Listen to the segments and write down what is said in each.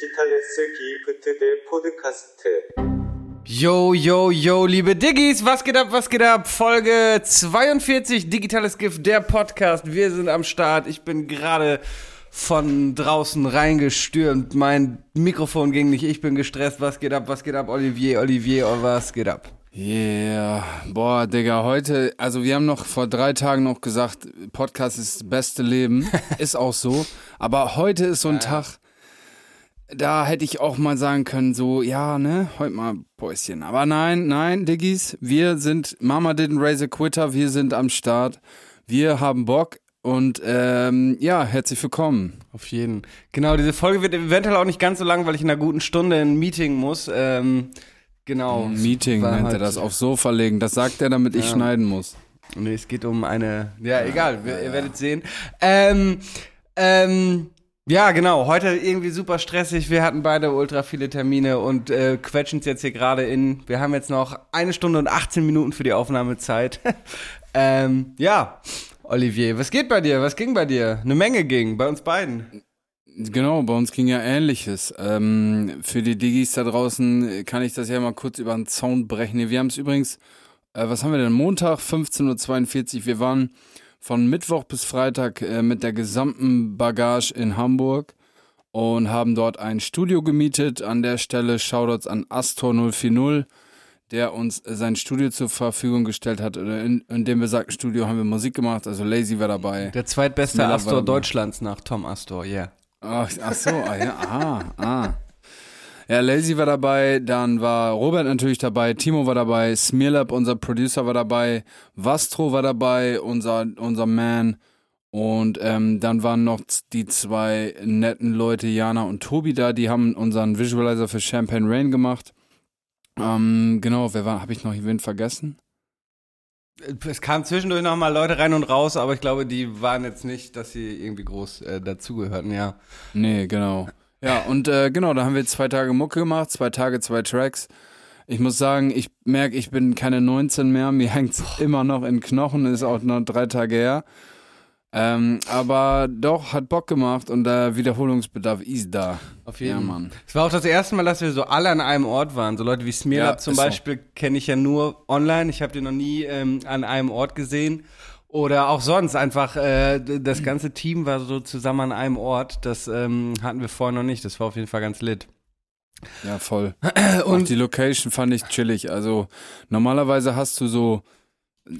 digitales Gift der Podcast. Yo, yo, yo, liebe Diggis, was geht ab, was geht ab? Folge 42, Digitales Gift, der Podcast. Wir sind am Start. Ich bin gerade von draußen reingestürmt. Mein Mikrofon ging nicht. Ich bin gestresst. Was geht ab, was geht ab, Olivier, Olivier, oh, was geht ab? Yeah, boah, Digga, heute, also wir haben noch vor drei Tagen noch gesagt, Podcast ist das beste Leben. ist auch so. Aber heute ist so ein Tag, da hätte ich auch mal sagen können, so, ja, ne, heute mal Päuschen. Aber nein, nein, Diggis, wir sind, Mama didn't raise a quitter, wir sind am Start. Wir haben Bock und ähm, ja, herzlich willkommen. Auf jeden. Genau, diese Folge wird eventuell auch nicht ganz so lang, weil ich in einer guten Stunde ein Meeting muss. Ähm, genau. Meeting nennt halt- er das, aufs Sofa legen. Das sagt er, damit ich Ja. schneiden muss. Nee, es geht um eine. Ja, egal, wir, ihr werdet sehen. Ähm, ähm, ja, genau. Heute irgendwie super stressig. Wir hatten beide ultra viele Termine und äh, quetschen es jetzt hier gerade in. Wir haben jetzt noch eine Stunde und 18 Minuten für die Aufnahmezeit. ähm, ja, Olivier, was geht bei dir? Was ging bei dir? Eine Menge ging, bei uns beiden. Genau, bei uns ging ja ähnliches. Ähm, für die Diggis da draußen kann ich das ja mal kurz über den Zaun brechen. Wir haben es übrigens, äh, was haben wir denn? Montag, 15.42 Uhr. Wir waren von Mittwoch bis Freitag äh, mit der gesamten Bagage in Hamburg und haben dort ein Studio gemietet. An der Stelle Shoutouts an Astor 040, der uns sein Studio zur Verfügung gestellt hat. In, in dem besagten Studio haben wir Musik gemacht, also Lazy war dabei. Der zweitbeste Astor. Deutschlands nach Tom Astor, yeah. Ach, ach so, ah, ja, ah, ah. Ja, Lazy war dabei, dann war Robert natürlich dabei, Timo war dabei, Smearlab, unser Producer, war dabei, Vastro war dabei, unser, unser Man. Und ähm, dann waren noch die zwei netten Leute, Jana und Tobi da, die haben unseren Visualizer für Champagne Rain gemacht. Ähm, genau, wer war, habe ich noch jemand vergessen? Es kamen zwischendurch noch mal Leute rein und raus, aber ich glaube, die waren jetzt nicht, dass sie irgendwie groß äh, dazugehörten, ja. Nee, genau. Ja, und äh, genau, da haben wir zwei Tage Mucke gemacht, zwei Tage, zwei Tracks. Ich muss sagen, ich merke, ich bin keine 19 mehr, mir hängt's immer noch in Knochen, ist auch noch drei Tage her. Ähm, aber doch, hat Bock gemacht und der Wiederholungsbedarf ist da. Auf Ja, Mann. Es war auch das erste Mal, dass wir so alle an einem Ort waren. So Leute wie Smearlab Ja, zum ist so. Beispiel kenne ich ja nur online. Ich habe die noch nie ähm, an einem Ort gesehen. Oder auch sonst einfach, äh, das ganze Team war so zusammen an einem Ort. Das ähm, hatten wir vorher noch nicht. Das war auf jeden Fall ganz lit. Ja, voll. und die Location fand ich chillig. Also normalerweise hast du so,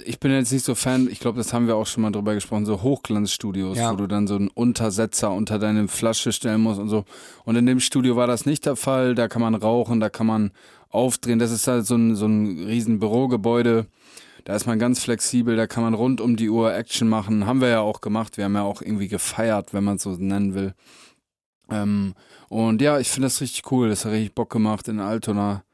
ich bin jetzt nicht so Fan, ich glaube, das haben wir auch schon mal drüber gesprochen, so Hochglanzstudios, Ja. wo du dann so einen Untersetzer unter deine Flasche stellen musst und so. Und in dem Studio war das nicht der Fall. Da kann man rauchen, da kann man aufdrehen. Das ist halt so ein, so ein riesen Bürogebäude. Da ist man ganz flexibel, da kann man rund um die Uhr Action machen. Haben wir ja auch gemacht. Wir haben ja auch irgendwie gefeiert, wenn man es so nennen will. Ähm, und ja, ich finde das richtig cool. Das hat richtig Bock gemacht in Altona.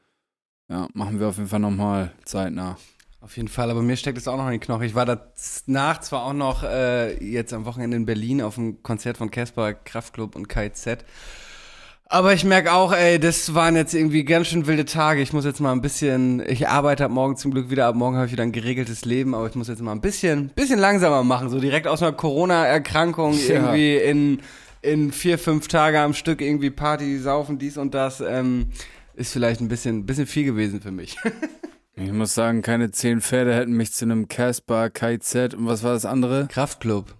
Ja, machen wir auf jeden Fall nochmal zeitnah. Auf jeden Fall, aber mir steckt es auch noch in den Knochen. Ich war danach zwar auch noch äh, jetzt am Wochenende in Berlin auf dem Konzert von Casper, Kraftklub und KZ. Aber ich merke auch, ey, das waren jetzt irgendwie ganz schön wilde Tage. Ich muss jetzt mal ein bisschen, ich arbeite ab morgen zum Glück wieder, ab morgen habe ich wieder ein geregeltes Leben, aber ich muss jetzt mal ein bisschen, bisschen langsamer machen. So direkt aus einer Corona-Erkrankung Ja. irgendwie in, in vier, fünf Tage am Stück irgendwie Party, saufen, dies und das, ähm, ist vielleicht ein bisschen, bisschen viel gewesen für mich. Ich muss sagen, keine zehn Pferde hätten mich zu einem Casper, KZ und was war das andere? Kraftklub.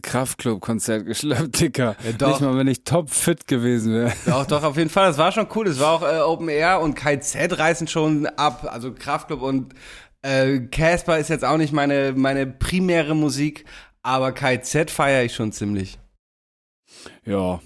Kraftclub-Konzert geschleppt, Dicker. Ja, doch. Nicht mal, wenn ich top fit gewesen wäre. Doch, doch, auf jeden Fall. Das war schon cool. Das war auch äh, Open Air und KZ reißen schon ab. Also Kraftclub und äh, Casper ist jetzt auch nicht meine, meine primäre Musik, aber KZ feiere ich schon ziemlich. Ja,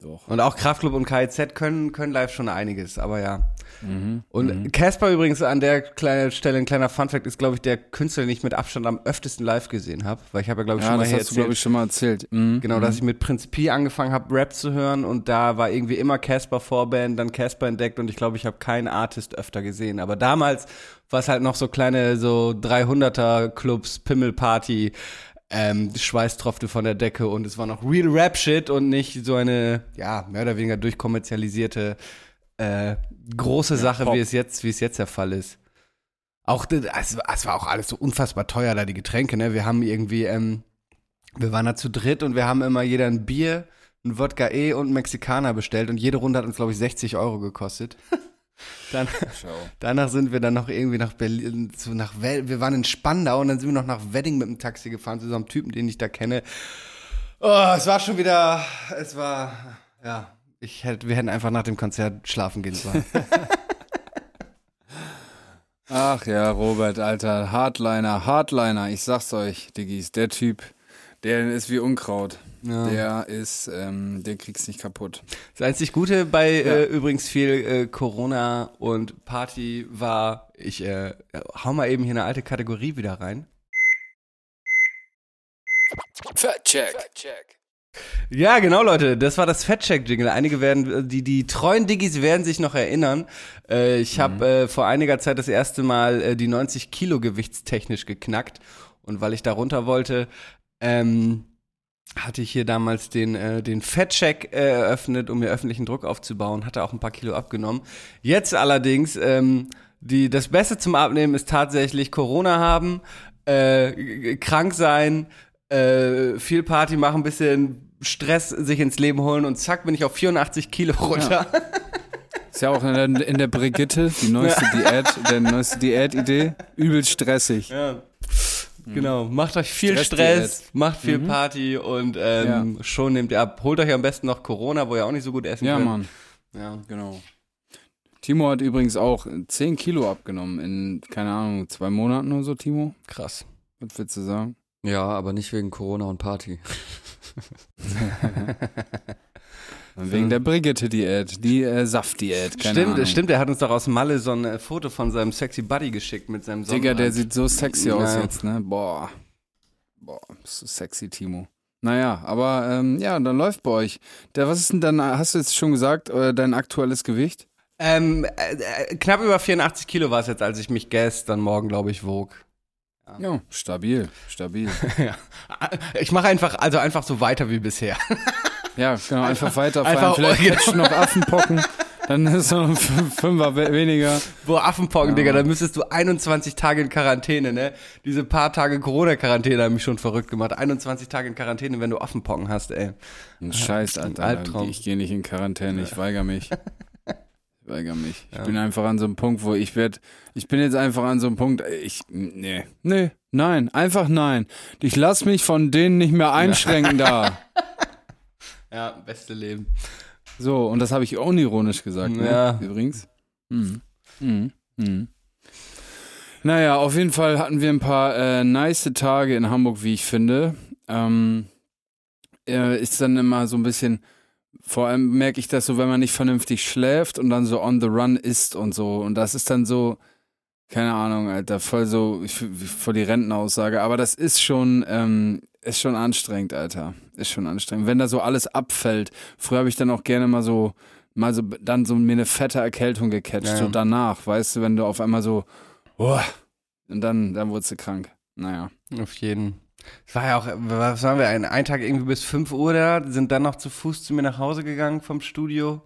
doch. Und auch Kraftclub und KZ können, können live schon einiges, aber ja. Mhm. Und Casper übrigens an der kleinen Stelle, ein kleiner Funfact, ist, glaube ich, der Künstler, den ich mit Abstand am öftesten live gesehen habe. Weil ich habe ja, glaube ich, Ja, schon mal das hast du, glaube erzählt. ich, schon mal erzählt. Mhm. Genau, dass ich mit Prinz Pi angefangen habe, Rap zu hören und da war irgendwie immer Casper Vorband, dann Casper entdeckt und ich glaube, ich habe keinen Artist öfter gesehen. Aber damals war es halt noch so kleine, so 300er Clubs, Pimmelparty, ähm, Schweiß tropfte von der Decke und es war noch Real Rap Shit und nicht so eine, ja, mehr oder weniger durchkommerzialisierte äh, große Sache, Pop. wie es jetzt, wie es jetzt der Fall ist. Auch, das- es, es war auch alles so unfassbar teuer, da die Getränke, ne? Wir haben irgendwie, ähm, wir waren da zu dritt und wir haben immer jeder ein Bier, ein Wodka E und einen Mexikaner bestellt und jede Runde hat uns, glaube ich, 60 Euro gekostet. Dann, danach sind wir dann noch irgendwie nach Berlin, so nach Wel wir waren in Spandau und dann sind wir noch nach Wedding mit dem Taxi gefahren zu so einem Typen, den ich da kenne. Oh, es war schon wieder, es war, ja, ich hätte, wir hätten einfach nach dem Konzert schlafen gehen sollen. Ach ja, Robert, Alter, Hardliner, Hardliner, ich sag's euch, Diggis, der Typ, der ist wie Unkraut. Ja. Der ist, ähm, der kriegt's nicht kaputt. Das einzig Gute bei äh, übrigens viel äh, Corona und Party war, ich äh, hau mal eben hier eine alte Kategorie wieder rein. Fat check. Ja, genau, Leute. Das war das Fettcheck-Jingle. Einige werden, äh, die, die treuen Diggis werden sich noch erinnern. Äh, ich habe äh, vor einiger Zeit das erste Mal äh, die 90 Kilo gewichtstechnisch geknackt. Und weil ich da runter wollte, ähm, hatte ich hier damals den, äh, den Fettcheck äh, eröffnet, um mir öffentlichen Druck aufzubauen. Hatte auch ein paar Kilo abgenommen. Jetzt allerdings, ähm, die, das Beste zum Abnehmen ist tatsächlich Corona haben, äh, krank sein, äh, viel Party machen, bisschen Stress sich ins Leben holen und zack bin ich auf 84 Kilo runter. Ist ja auch in der, in der Brigitte, die neueste Diät, der neueste Diät-Idee. Übel stressig. Ja. Genau, macht euch viel Stressdiät. Stress, macht viel Party und ähm, schon nehmt ihr ab. Holt euch am besten noch Corona, wo ihr auch nicht so gut essen Ja, könnt. Mann, Ja. genau. Timo hat übrigens auch 10 Kilo abgenommen in, keine Ahnung, zwei Monaten oder so, Timo. Krass. Was willst du sagen? Ja, aber nicht wegen Corona und Party. Wegen der Brigitte-Diät, die äh, Saft-Diät, keine Stimmt, Ahnung. stimmt, er hat uns doch aus Malle so ein äh, Foto von seinem sexy Buddy geschickt mit seinem Digga, der Sonnenbrand. sieht so sexy aus Ja. jetzt, ne? Boah. Boah, bist du sexy, Timo. Naja, aber ähm, ja, dann läuft bei euch. Der, was ist denn dann, hast du jetzt schon gesagt, äh, dein aktuelles Gewicht? Ähm, äh, äh, knapp über 84 Kilo war es jetzt, als ich mich gestern Morgen, glaube ich, wog. Ja, stabil, stabil. Ich mache einfach, also einfach so weiter wie bisher. Ja, genau, einfach weiterfahren. einfach- Vielleicht genau. du noch Affenpocken, dann ist noch ein Fün- Fünfer we- weniger. Boah, Affenpocken, Digga, da müsstest du 21 Tage in Quarantäne, ne? Diese paar Tage Corona-Quarantäne haben mich schon verrückt gemacht. 21 Tage in Quarantäne, wenn du Affenpocken hast, ey. Ein Scheiß, Alter. Albtraum. Ich gehe nicht in Quarantäne, ich weigere mich. Ich weigere mich. Ich bin einfach an so einem Punkt, wo ich werde, ich bin jetzt einfach an so einem Punkt, ich, nee, nee, nein, einfach nein. Ich lass mich von denen nicht mehr einschränken da. Ja, beste Leben. So, und das habe ich unironisch gesagt, ne? Ja. Übrigens. Mhm. Mhm. Mhm. Naja, auf jeden Fall hatten wir ein paar äh, nice Tage in Hamburg, wie ich finde. Ähm, äh, ist dann immer so ein bisschen, vor allem merke ich das so, wenn man nicht vernünftig schläft und dann so on the run ist und so. Und das ist dann so, keine Ahnung, Alter, voll so, voll die Rentenaussage. Aber das ist schon, ähm, ist schon anstrengend, Alter. Ist schon anstrengend. Wenn da so alles abfällt. Früher habe ich dann auch gerne mal so, mal so, dann so mir eine fette Erkältung gecatcht, Ja. so danach, weißt du, wenn du auf einmal so, oh, und dann, dann wurdest du krank. Naja. Auf jeden. Es war ja auch, was waren wir, ein, ein Tag irgendwie bis 5 Uhr da, sind dann noch zu Fuß zu mir nach Hause gegangen vom Studio.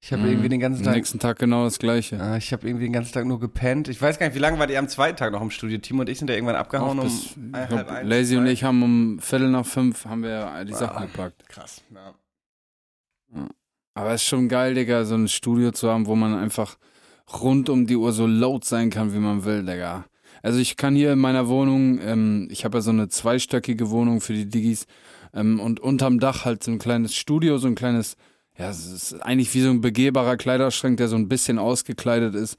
Ich habe Mhm. irgendwie den ganzen Am Tag, nächsten Tag genau das Gleiche. Ah, ich habe irgendwie den ganzen Tag nur gepennt. Ich weiß gar nicht, wie lange war die am zweiten Tag noch im Studio? Timo und ich sind ja irgendwann abgehauen um bis, ich halb glaub, eins, Lazy und zwei. ich haben um Viertel nach fünf haben wir die Ah. Sachen gepackt. Krass, ja. Aber es ist schon geil, Digga, so ein Studio zu haben, wo man einfach rund um die Uhr so laut sein kann, wie man will, Digga. Also ich kann hier in meiner Wohnung, ähm, ich habe ja so eine zweistöckige Wohnung für die Diggis ähm, und unterm Dach halt so ein kleines Studio, so ein kleines, ja, es ist eigentlich wie so ein begehbarer Kleiderschrank, der so ein bisschen ausgekleidet ist.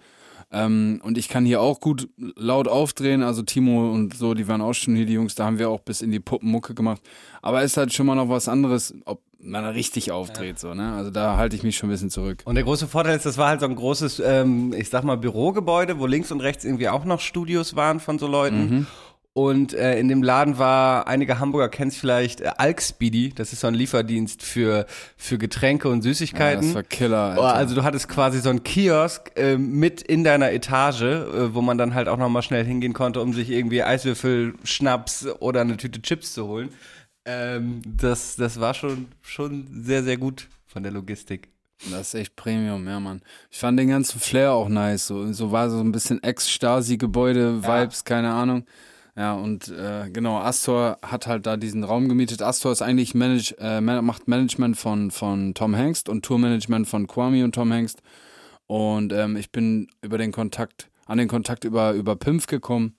Ähm, und ich kann hier auch gut laut aufdrehen, also Timo und so, die waren auch schon hier, die Jungs, da haben wir auch bis in die Puppenmucke gemacht. Aber ist halt schon mal noch was anderes, ob man richtig aufdreht, so, ne? Also da halte ich mich schon ein bisschen zurück. Und der große Vorteil ist, das war halt so ein großes, ähm, ich sag mal, Bürogebäude, wo links und rechts irgendwie auch noch Studios waren von so Leuten. Und äh, in dem Laden war, einige Hamburger kennen es vielleicht, äh, Alkspeedy, das ist so ein Lieferdienst für, für Getränke und Ja, Süßigkeiten. das war Killer, Alter. Oh, also du hattest quasi so einen Kiosk äh, mit in deiner Etage, äh, wo man dann halt auch nochmal schnell hingehen konnte, um sich irgendwie Eiswürfel, Schnaps oder eine Tüte Chips zu holen. Ähm, das, das war schon, schon sehr, sehr gut von der Logistik. Das ist echt Premium, ja, Mann. Ich fand den ganzen Flair auch nice. So, so war so ein bisschen Ex-Stasi-Gebäude-Vibes, keine Ahnung. Ja, und äh, genau, Astor hat halt da diesen Raum gemietet. Astor ist eigentlich manage, äh, macht Management von, von Tom Hengst und Tourmanagement von Kwame und Tom Hengst. Und ähm, ich bin über den Kontakt, an den Kontakt über, über Pimpf gekommen.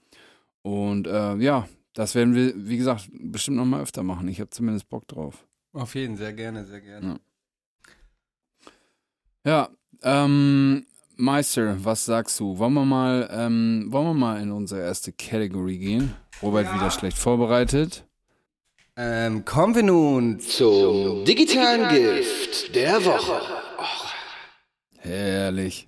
Und äh, ja, das werden wir, wie gesagt, bestimmt noch mal öfter machen. Ich habe zumindest Bock drauf. Auf jeden, sehr gerne, sehr gerne. Ja, ähm, Meister, was sagst du? Wollen wir mal, ähm, wollen wir mal in unsere erste Category gehen? Robert wieder schlecht vorbereitet. Ähm, kommen wir nun zum digitalen Gift der Woche. Herrlich.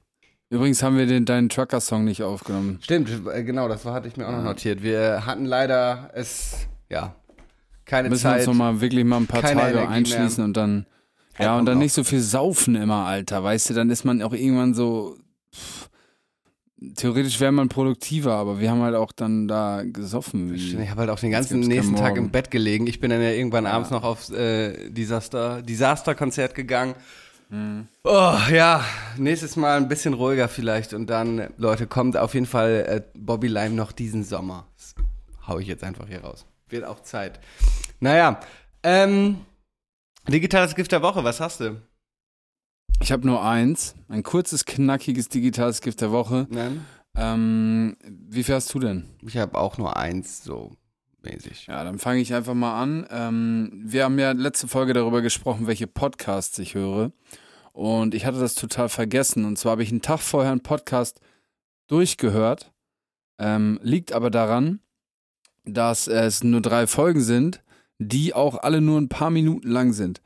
Übrigens haben wir den, deinen Trucker-Song nicht aufgenommen. Stimmt, äh, genau, das war, hatte ich mir auch noch notiert. Wir hatten leider es, ja, keine Müssen wir Zeit. uns noch mal wirklich mal ein paar Tage Energie einschließen mehr. und dann, ja, Ja, und dann nicht so viel saufen immer, Alter, weißt du, dann ist man auch irgendwann so, pff, theoretisch wäre man produktiver, aber wir haben halt auch dann da gesoffen. Ich habe halt auch den ganzen nächsten Tag im Bett gelegen. Ich bin dann ja irgendwann abends noch aufs äh, Disaster, Disaster-Konzert gegangen. Mhm. Oh, ja, nächstes Mal ein bisschen ruhiger vielleicht. Und dann, Leute, kommt auf jeden Fall äh, Bobby Lime noch diesen Sommer. Das hau ich jetzt einfach hier raus. Wird auch Zeit. Naja, ähm, digitales Gift der Woche, was hast du? Ich habe nur eins, ein kurzes, knackiges digitales Gift der Woche. Nein? Ähm, wie viel hast du denn? Ich habe auch nur eins, so mäßig. Ja, dann fange ich einfach mal an. Ähm, wir haben ja letzte Folge darüber gesprochen, welche Podcasts ich höre. Und ich hatte das total vergessen. Und zwar habe ich einen Tag vorher einen Podcast durchgehört. Ähm, liegt aber daran, dass es nur drei Folgen sind, die auch alle nur ein paar Minuten lang sind.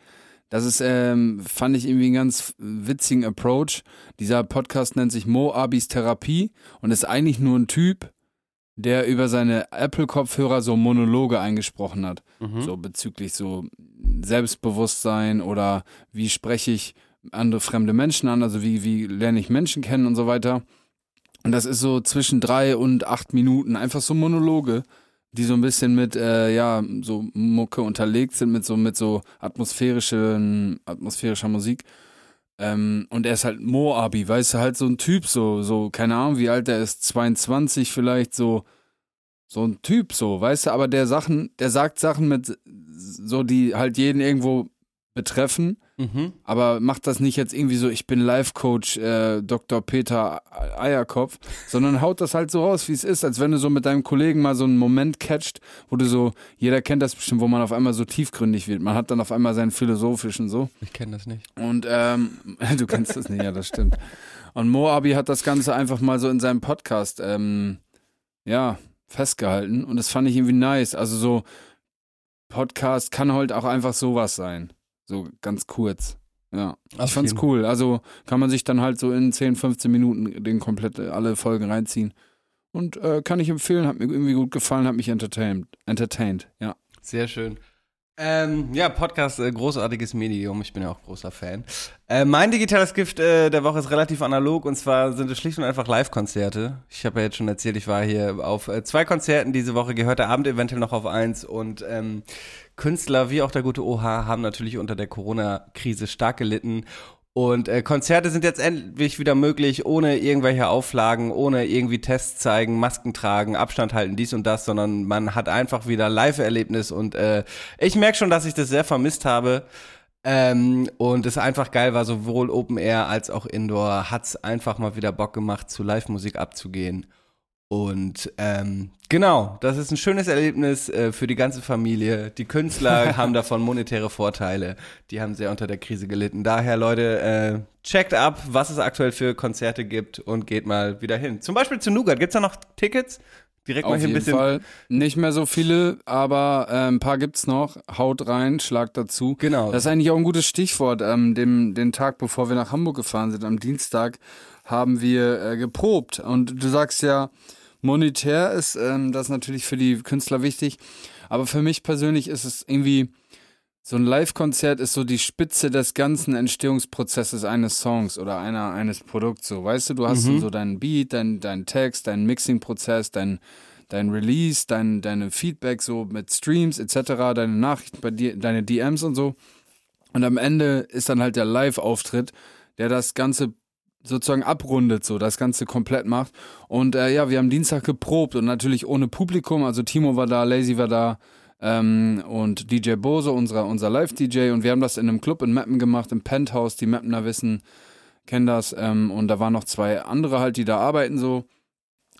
Das ist, ähm, fand ich irgendwie einen ganz witzigen Approach. Dieser Podcast nennt sich Mo Abis Therapie und ist eigentlich nur ein Typ, der über seine Apple-Kopfhörer so Monologe eingesprochen hat. Mhm. So bezüglich so Selbstbewusstsein oder wie spreche ich andere fremde Menschen an, also wie, wie lerne ich Menschen kennen und so weiter. Und das ist so zwischen drei und acht Minuten, einfach so Monologe, die so ein bisschen mit, äh, ja, so Mucke unterlegt sind, mit so, mit so atmosphärischen, atmosphärischer Musik. Ähm, und er ist halt Moabi, weißt du, halt so ein Typ, so, so, keine Ahnung, wie alt er ist, 22 vielleicht, so, so ein Typ, so, weißt du, aber der Sachen, der sagt Sachen mit, so, die halt jeden irgendwo betreffen, Mhm. aber macht das nicht jetzt irgendwie so, ich bin Life-Coach äh, Dr. Peter Eierkopf, sondern haut das halt so raus, wie es ist, als wenn du so mit deinem Kollegen mal so einen Moment catcht, wo du so, jeder kennt das bestimmt, wo man auf einmal so tiefgründig wird. Man hat dann auf einmal seinen philosophischen so. Ich kenne das nicht. Und ähm, du kennst das nicht, ja, das stimmt. Und Moabi hat das Ganze einfach mal so in seinem Podcast, ähm, ja, festgehalten. Und das fand ich irgendwie nice. Also so, Podcast kann halt auch einfach sowas sein. So ganz kurz. Ja. Auf ich fand's jeden. cool. Also kann man sich dann halt so in 10, 15 Minuten den komplett alle Folgen reinziehen. Und äh, kann ich empfehlen, hat mir irgendwie gut gefallen, hat mich entertained. Entertained, ja. Sehr schön. Ähm, ja, Podcast, äh, großartiges Medium. Ich bin ja auch großer Fan. Äh, mein digitales Gift äh, der Woche ist relativ analog und zwar sind es schlicht und einfach Live-Konzerte. Ich habe ja jetzt schon erzählt, ich war hier auf äh, zwei Konzerten diese Woche, gehört der Abend eventuell noch auf eins und ähm, Künstler wie auch der gute OH haben natürlich unter der Corona-Krise stark gelitten. Und äh, Konzerte sind jetzt endlich wieder möglich, ohne irgendwelche Auflagen, ohne irgendwie Tests zeigen, Masken tragen, Abstand halten, dies und das, sondern man hat einfach wieder Live-Erlebnis und äh, ich merke schon, dass ich das sehr vermisst habe. Ähm, und es einfach geil war, sowohl Open Air als auch Indoor, hat's einfach mal wieder Bock gemacht, zu Live-Musik abzugehen. Und ähm, genau, das ist ein schönes Erlebnis äh, für die ganze Familie. Die Künstler haben davon monetäre Vorteile. Die haben sehr unter der Krise gelitten. Daher, Leute, äh, checkt ab, was es aktuell für Konzerte gibt und geht mal wieder hin. Zum Beispiel zu Nougat. Gibt's da noch Tickets? Direkt mal Auf hier ein jeden bisschen. Fall. Nicht mehr so viele, aber äh, ein paar gibt's noch. Haut rein, schlagt dazu. Genau. Das ist eigentlich auch ein gutes Stichwort. Ähm, dem, den Tag, bevor wir nach Hamburg gefahren sind, am Dienstag, haben wir äh, geprobt. Und du sagst ja, monetär ist ähm, das natürlich für die Künstler wichtig. Aber für mich persönlich ist es irgendwie, so ein Live-Konzert ist so die Spitze des ganzen Entstehungsprozesses eines Songs oder einer, eines Produkts. So, weißt du, du hast Mhm. so deinen Beat, deinen dein Text, deinen Mixing-Prozess, dein, dein Release, dein, deine Feedback so mit Streams etc., deine Nachrichten bei dir, deine DMs und so. Und am Ende ist dann halt der Live-Auftritt, der das Ganze sozusagen abrundet, so das Ganze komplett macht. Und äh, ja, wir haben Dienstag geprobt und natürlich ohne Publikum. Also Timo war da, Lazy war da ähm, und DJ Bose, unser, unser Live-DJ. Und wir haben das in einem Club in Meppen gemacht, im Penthouse. Die Meppener wissen, kennen das. Ähm, und da waren noch zwei andere halt, die da arbeiten so.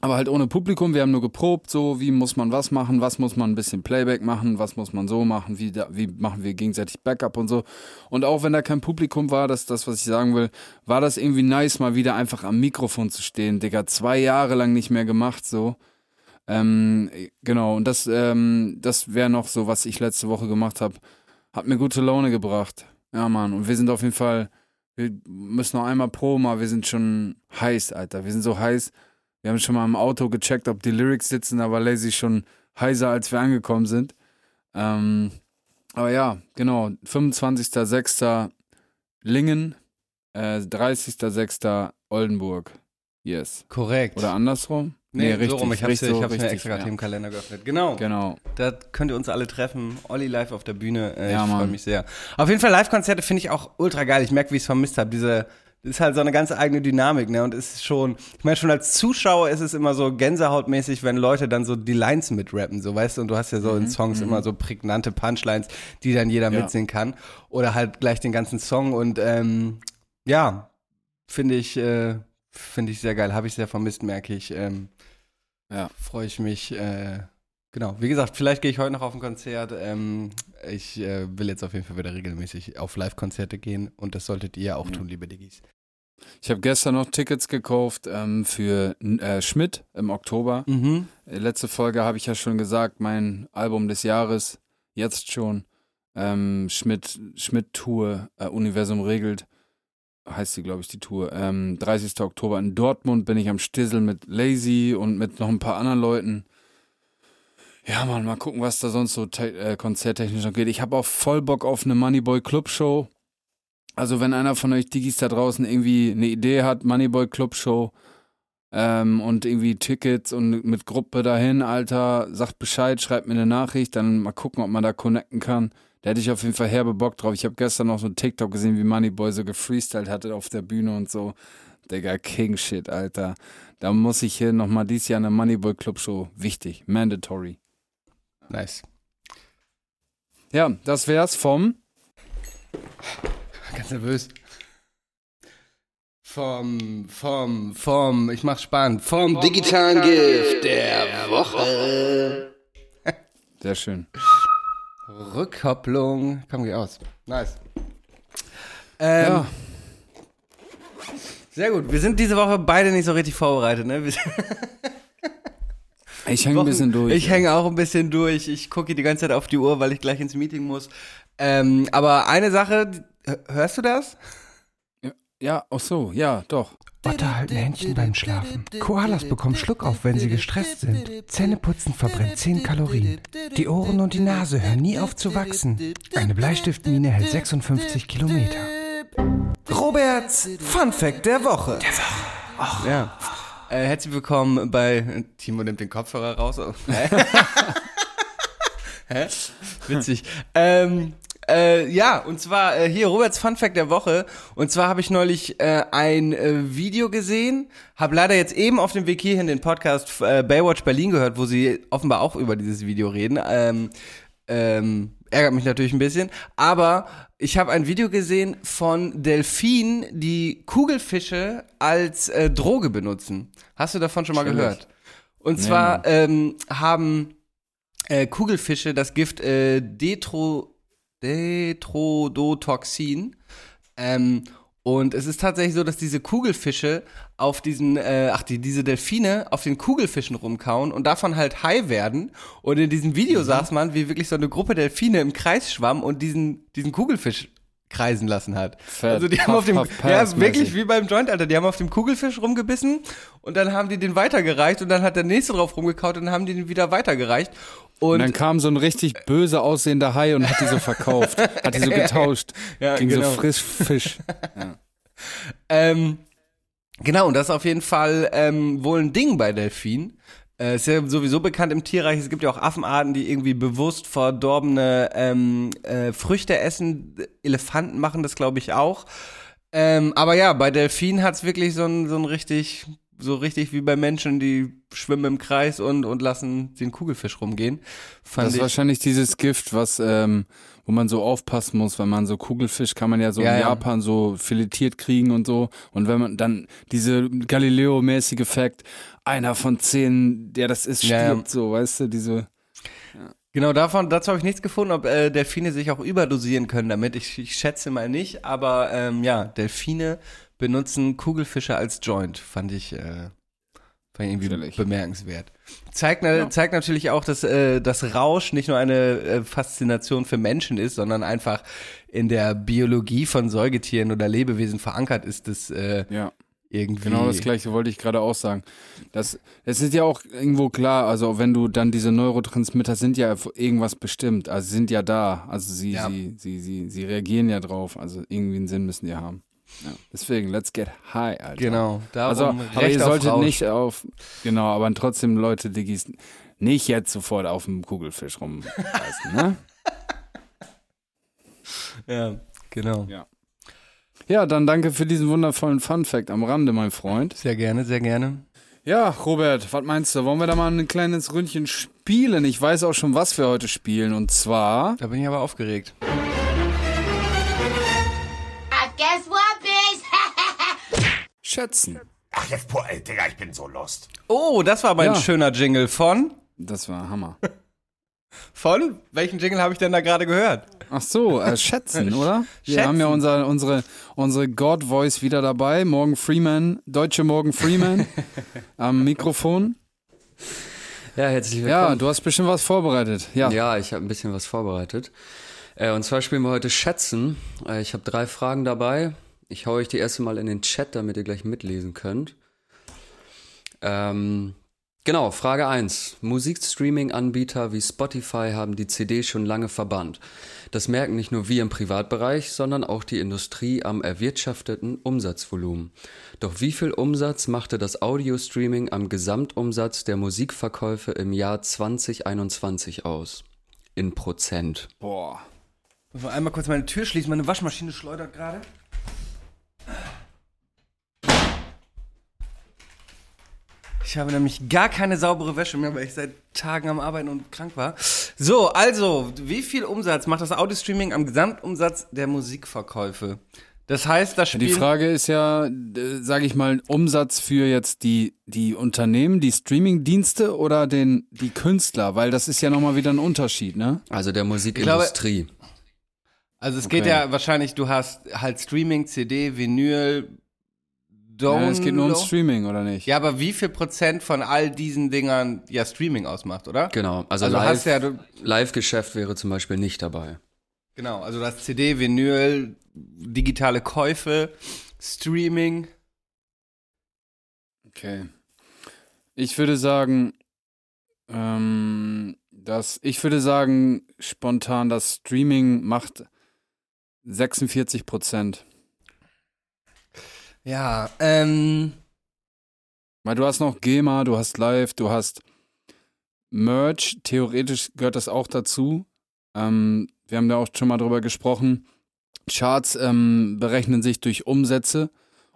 Aber halt ohne Publikum, wir haben nur geprobt, so wie muss man was machen, was muss man ein bisschen Playback machen, was muss man so machen, wie, wie machen wir gegenseitig Backup und so. Und auch wenn da kein Publikum war, das ist das, was ich sagen will, war das irgendwie nice, mal wieder einfach am Mikrofon zu stehen. Digga, zwei Jahre lang nicht mehr gemacht, so. Ähm, genau, und das, ähm, das wäre noch so, was ich letzte Woche gemacht habe. Hat mir gute Laune gebracht. Ja, Mann. Und wir sind auf jeden Fall, wir müssen noch einmal pro mal, wir sind schon heiß, Alter. Wir sind so heiß. Wir haben schon mal im Auto gecheckt, ob die Lyrics sitzen, aber Lazy schon heiser, als wir angekommen sind. Ähm, aber ja, genau. 25.06. Lingen, äh, 30.06. Oldenburg. Yes. Korrekt. Oder andersrum? Nee, so rum. Ich habe richtig, ich so, mir richtig, extra ja. im Kalender geöffnet. Genau. Genau. Da könnt ihr uns alle treffen. Olli live auf der Bühne. Äh, Ja, ich freue mich sehr. Auf jeden Fall Live-Konzerte finde ich auch ultra geil. Ich merke, wie ich es vermisst habe. Diese ist halt so eine ganz eigene Dynamik, ne? Und ist schon, ich meine, schon als Zuschauer ist es immer so gänsehautmäßig, wenn Leute dann so die Lines mitrappen, so weißt du, und du hast ja so in Songs immer so prägnante Punchlines, die dann jeder Ja. mitsingen kann. Oder halt gleich den ganzen Song und ähm, ja, finde ich, äh, finde ich sehr geil. Habe ich sehr vermisst, merke ich. Ähm, Ja. Freue ich mich. Äh, genau. Wie gesagt, vielleicht gehe ich heute noch auf ein Konzert. Ähm, ich äh, will jetzt auf jeden Fall wieder regelmäßig auf Live-Konzerte gehen und das solltet ihr auch Ja. tun, liebe Diggis. Ich habe gestern noch Tickets gekauft ähm, für äh, Schmidt im Oktober. Mhm. Äh, Letzte Folge habe ich ja schon gesagt, mein Album des Jahres, jetzt schon. Ähm, Schmidt, Schmidt Tour, äh, Universum regelt, heißt sie, glaube ich, die Tour. Ähm, 30. Oktober in Dortmund bin ich am Stissel mit Lazy und mit noch ein paar anderen Leuten. Ja, Mann, mal gucken, was da sonst so äh, konzerttechnisch noch geht. Ich habe auch voll Bock auf eine Moneyboy Club Show. Also, wenn einer von euch Digis da draußen irgendwie eine Idee hat, Moneyboy Club Show, ähm, und irgendwie Tickets und mit Gruppe dahin, Alter, sagt Bescheid, schreibt mir eine Nachricht, dann mal gucken, ob man da connecten kann. Da hätte ich auf jeden Fall herbe Bock drauf. Ich habe gestern noch so ein TikTok gesehen, wie Moneyboy so gefreestylt hatte auf der Bühne und so. Digga, King Shit, Alter. Da muss ich hier nochmal dieses Jahr eine Moneyboy Club Show. Wichtig, mandatory. Nice. Ja, das wär's vom. Ganz nervös. Vom, vom, vom, ich mach's spannend, vom digitalen Gift der Woche. Sehr schön. Rückkopplung. Komm, geh aus. Nice. Ähm, Ja, Sehr gut. Wir sind diese Woche beide nicht so richtig vorbereitet, ne? Ich hänge ein bisschen durch. Ich hänge auch ein bisschen durch. Ich gucke die ganze Zeit auf die Uhr, weil ich gleich ins Meeting muss. Ähm, aber eine Sache, hörst du das? Ja, ach so, ja, doch. Otter halten Händchen beim Schlafen. Koalas bekommen Schluckauf, wenn sie gestresst sind. Zähneputzen verbrennt 10 Kalorien. Die Ohren und die Nase hören nie auf zu wachsen. Eine Bleistiftmine hält 56 Kilometer. Roberts Fun Fact der Woche. Der Woche. Ach. Ja. Äh, herzlich willkommen bei Timo nimmt den Kopfhörer raus. Hä? Hä? Witzig. Ähm, äh, ja, und zwar äh, hier Roberts Fun Fact der Woche. Und zwar habe ich neulich äh, ein äh, Video gesehen, habe leider jetzt eben auf dem Weg hierhin den Podcast äh, Baywatch Berlin gehört, wo sie offenbar auch über dieses Video reden. Ähm, ähm, ärgert mich natürlich ein bisschen, aber ich habe ein Video gesehen von Delfinen, die Kugelfische als äh, Droge benutzen. Hast du davon schon mal Chillig. gehört? Und Nee, zwar ähm, haben äh, Kugelfische das Gift äh, Detro, Detrodotoxin. Ähm, und es ist tatsächlich so, dass diese Kugelfische auf diesen, äh, ach, die, diese Delfine auf den Kugelfischen rumkauen und davon halt high werden. Und in diesem Video Mhm. saß man, wie wirklich so eine Gruppe Delfine im Kreis schwamm und diesen, diesen Kugelfisch kreisen lassen hat. Fett. Also die haben Puff, auf dem, puff, ja, pass wirklich wie beim Joint, Alter, die haben auf dem Kugelfisch rumgebissen und dann haben die den weitergereicht und dann hat der nächste drauf rumgekaut und dann haben die den wieder weitergereicht. Und, Und dann kam so ein richtig böse aussehender Hai und hat die so verkauft. hat die so getauscht. Ja, Gegen genau. so frisch Fisch. Ähm, genau, und das ist auf jeden Fall ähm, wohl ein Ding bei Delfinen. Äh, ist ja sowieso bekannt im Tierreich. Es gibt ja auch Affenarten, die irgendwie bewusst verdorbene ähm, äh, Früchte essen. Elefanten machen das, glaube ich, auch. Ähm, aber ja, bei Delfinen hat's wirklich so ein, so ein richtig, so richtig wie bei Menschen, die schwimmen im Kreis und, und lassen den Kugelfisch rumgehen. Fand Das ist ich, wahrscheinlich dieses Gift, was, ähm, wo man so aufpassen muss, wenn man so Kugelfisch kann man ja so Ja, in ja. Japan so filetiert kriegen und so. Und wenn man dann diese Galileo-mäßige Effekt, einer von zehn, der das ist, Ja, ja. stirbt, so, weißt du, diese. Genau, davon, dazu habe ich nichts gefunden, ob äh, Delfine sich auch überdosieren können damit. Ich, ich schätze mal nicht, aber ähm, ja, Delfine benutzen Kugelfische als Joint, fand ich, äh, fand ich irgendwie Natürlich. bemerkenswert. Zeigt, na, zeigt natürlich auch, dass äh, das Rausch nicht nur eine äh, Faszination für Menschen ist, sondern einfach in der Biologie von Säugetieren oder Lebewesen verankert ist, das äh, Ja. irgendwie. Genau das gleiche wollte ich gerade auch sagen. Das, es ist ja auch irgendwo klar, also wenn du dann diese Neurotransmitter sind ja irgendwas bestimmt, also sind ja da, also sie, Ja. sie, sie, sie, sie reagieren ja drauf, also irgendwie einen Sinn müssen die haben. Ja. Deswegen, let's get high, Alter. Genau, darum Also, aber Recht ihr auf solltet Rausch. nicht auf, genau, aber trotzdem Leute, Diggis, nicht jetzt sofort auf dem Kugelfisch rumreißen, ne? Ja, genau. Ja, dann danke für diesen wundervollen Fun-Fact am Rande, mein Freund. Sehr gerne, sehr gerne. Ja, Robert, was meinst du? Wollen wir da mal ein kleines Ründchen spielen? Ich weiß auch schon, was wir heute spielen. Und zwar. Da bin ich aber aufgeregt. Schätzen. Ach, jetzt, boah, ey, Digga, ich bin so lost. Oh, das war aber ein Ja. schöner Jingle von. Das war Hammer. Von? Welchen Jingle habe ich denn da gerade gehört? Ach so, äh, schätzen, oder? Wir Schätzen. haben ja unser, unsere, unsere God Voice wieder dabei. Morgan Freeman, deutsche Morgan Freeman am Mikrofon. Ja, herzlich Ja, willkommen. du hast bestimmt was vorbereitet. Ja. Ja, ich habe ein bisschen was vorbereitet. Äh, und zwar spielen wir heute Schätzen. Äh, ich habe drei Fragen dabei. Ich hau euch die erste mal in den Chat, damit ihr gleich mitlesen könnt. Ähm, genau, Frage 1. Musikstreaming-Anbieter wie Spotify haben die CD schon lange verbannt. Das merken nicht nur wir im Privatbereich, sondern auch die Industrie am erwirtschafteten Umsatzvolumen. Doch wie viel Umsatz machte das Audio-Streaming am Gesamtumsatz der Musikverkäufe im Jahr 2021 aus? In Prozent. Boah. Muss mal einmal kurz meine Tür schließen. Meine Waschmaschine schleudert gerade. Ich habe nämlich gar keine saubere Wäsche mehr, weil ich seit Tagen am Arbeiten und krank war. So, also, wie viel Umsatz macht das Audio-Streaming am Gesamtumsatz der Musikverkäufe? Das heißt, das Die Spiel Frage ist ja, sage ich mal, Umsatz für jetzt die, die Unternehmen, die Streaming-Dienste oder den, die Künstler, weil das ist ja nochmal wieder ein Unterschied, ne? Also der Musikindustrie. Also es geht Okay. ja wahrscheinlich, du hast halt Streaming, CD, Vinyl, Download. Ja, es geht nur um Streaming, oder nicht? Ja, aber wie viel Prozent von all diesen Dingern ja Streaming ausmacht, oder? Genau, also, Also live, hast ja, Live-Geschäft wäre zum Beispiel nicht dabei. genau, also das CD, Vinyl, digitale Käufe, Streaming. Okay. Ich würde sagen, ähm, dass, ich würde sagen, spontan, das Streaming macht 46 Prozent. Ja, ähm, Weil du hast noch GEMA, du hast Live, du hast Merch, theoretisch gehört das auch dazu. Ähm, wir haben da auch schon mal drüber gesprochen. Charts ähm, berechnen sich durch Umsätze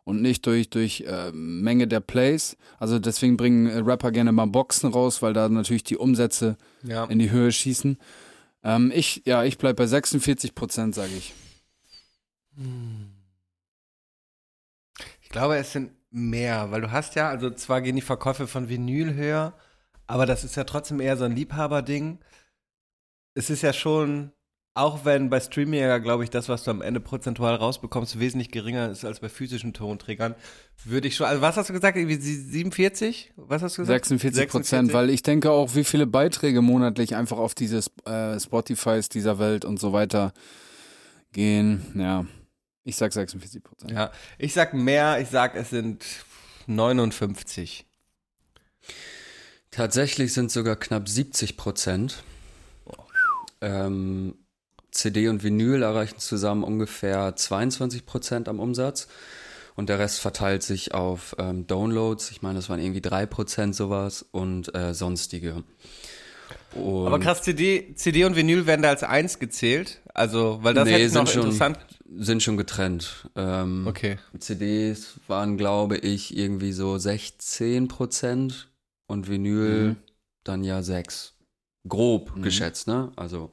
und nicht durch, durch äh, Menge der Plays. Also deswegen bringen äh, Rapper gerne mal Boxen raus, weil da natürlich die Umsätze ja. in die Höhe schießen. Ähm, ich, ja, ich bleib bei 46 Prozent, sage ich. Ich glaube, es sind mehr, weil du hast ja, also zwar gehen die Verkäufe von Vinyl höher, aber das ist ja trotzdem eher so ein Liebhaberding. Es ist ja schon, auch wenn bei Streaming ja, glaube ich, das, was du am Ende prozentual rausbekommst, wesentlich geringer ist als bei physischen Tonträgern, würde ich schon, also was hast du gesagt, irgendwie 47? Was hast du gesagt? 46 Prozent, weil ich denke auch, wie viele Beiträge monatlich einfach auf diese äh, Spotifys dieser Welt und so weiter gehen. Ja, ich sag 46 Prozent. Ja, ich sag mehr, ich sag, es sind 59. Tatsächlich sind sogar knapp 70 Prozent. Ähm, CD und Vinyl erreichen zusammen ungefähr 22 Prozent am Umsatz. Und der Rest verteilt sich auf ähm, Downloads. Ich meine, das waren irgendwie 3 Prozent sowas und äh, sonstige. Und Aber krass, CD, CD und Vinyl werden da als eins gezählt. Also, weil das Nee, hätte ich noch schon- interessant. Sind schon getrennt. Ähm, Okay. CDs waren, glaube ich, irgendwie so 16 Prozent und Vinyl Mhm. dann ja 6. Grob Mhm. geschätzt, ne? Also,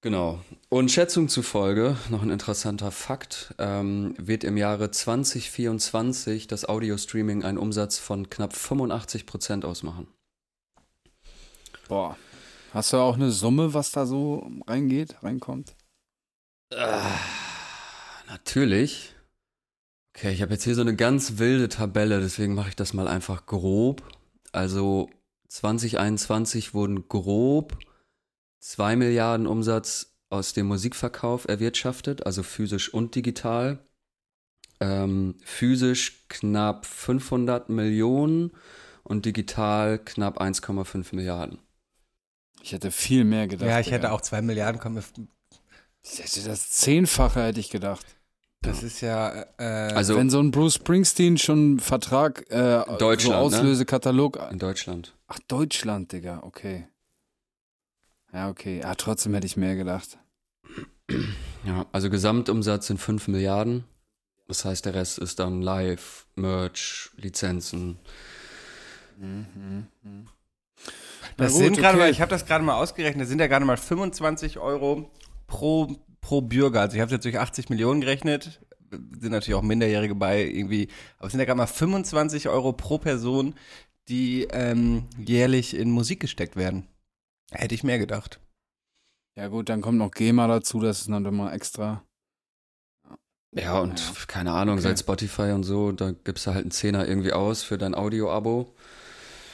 genau. Und Schätzung zufolge, noch ein interessanter Fakt, ähm, wird im Jahre 2024 das Audio-Streaming einen Umsatz von knapp 85 Prozent ausmachen. Boah. Hast du auch eine Summe, was da so reingeht, reinkommt? Natürlich. Okay, ich habe jetzt hier so eine ganz wilde Tabelle, deswegen mache ich das mal einfach grob. Also 2021 wurden grob 2 Milliarden Umsatz aus dem Musikverkauf erwirtschaftet, also physisch und digital. Ähm, physisch knapp 500 Millionen und digital knapp 1,5 Milliarden. Ich hätte viel mehr gedacht. Ja, ich hätte auch zwei Milliarden kommen. Ich hätte das Zehnfache hätte ich gedacht. Das ist ja. Äh, Also Wenn so ein Bruce Springsteen schon einen Vertrag, äh, Deutschland, so ne? Auslösekatalog. in Deutschland. Ach, Deutschland, Digga, okay. Ja, okay. Ja, trotzdem hätte ich mehr gedacht. Ja, also Gesamtumsatz sind 5 Milliarden. Das heißt, der Rest ist dann Live, Merch, Lizenzen. Das Na sind gut, gerade okay. mal, ich habe das gerade mal ausgerechnet, das sind ja gerade mal 25 Euro pro, pro Bürger. Also ich habe jetzt durch 80 Millionen gerechnet, sind natürlich auch Minderjährige bei irgendwie, aber es sind ja gerade mal 25 Euro pro Person, die ähm, jährlich in Musik gesteckt werden. Hätte ich mehr gedacht. Ja, gut, dann kommt noch GEMA dazu, das ist dann immer extra. Ja, und Ja. keine Ahnung, Okay. seit Spotify und so, da gibst du halt einen Zehner irgendwie aus für dein Audio-Abo.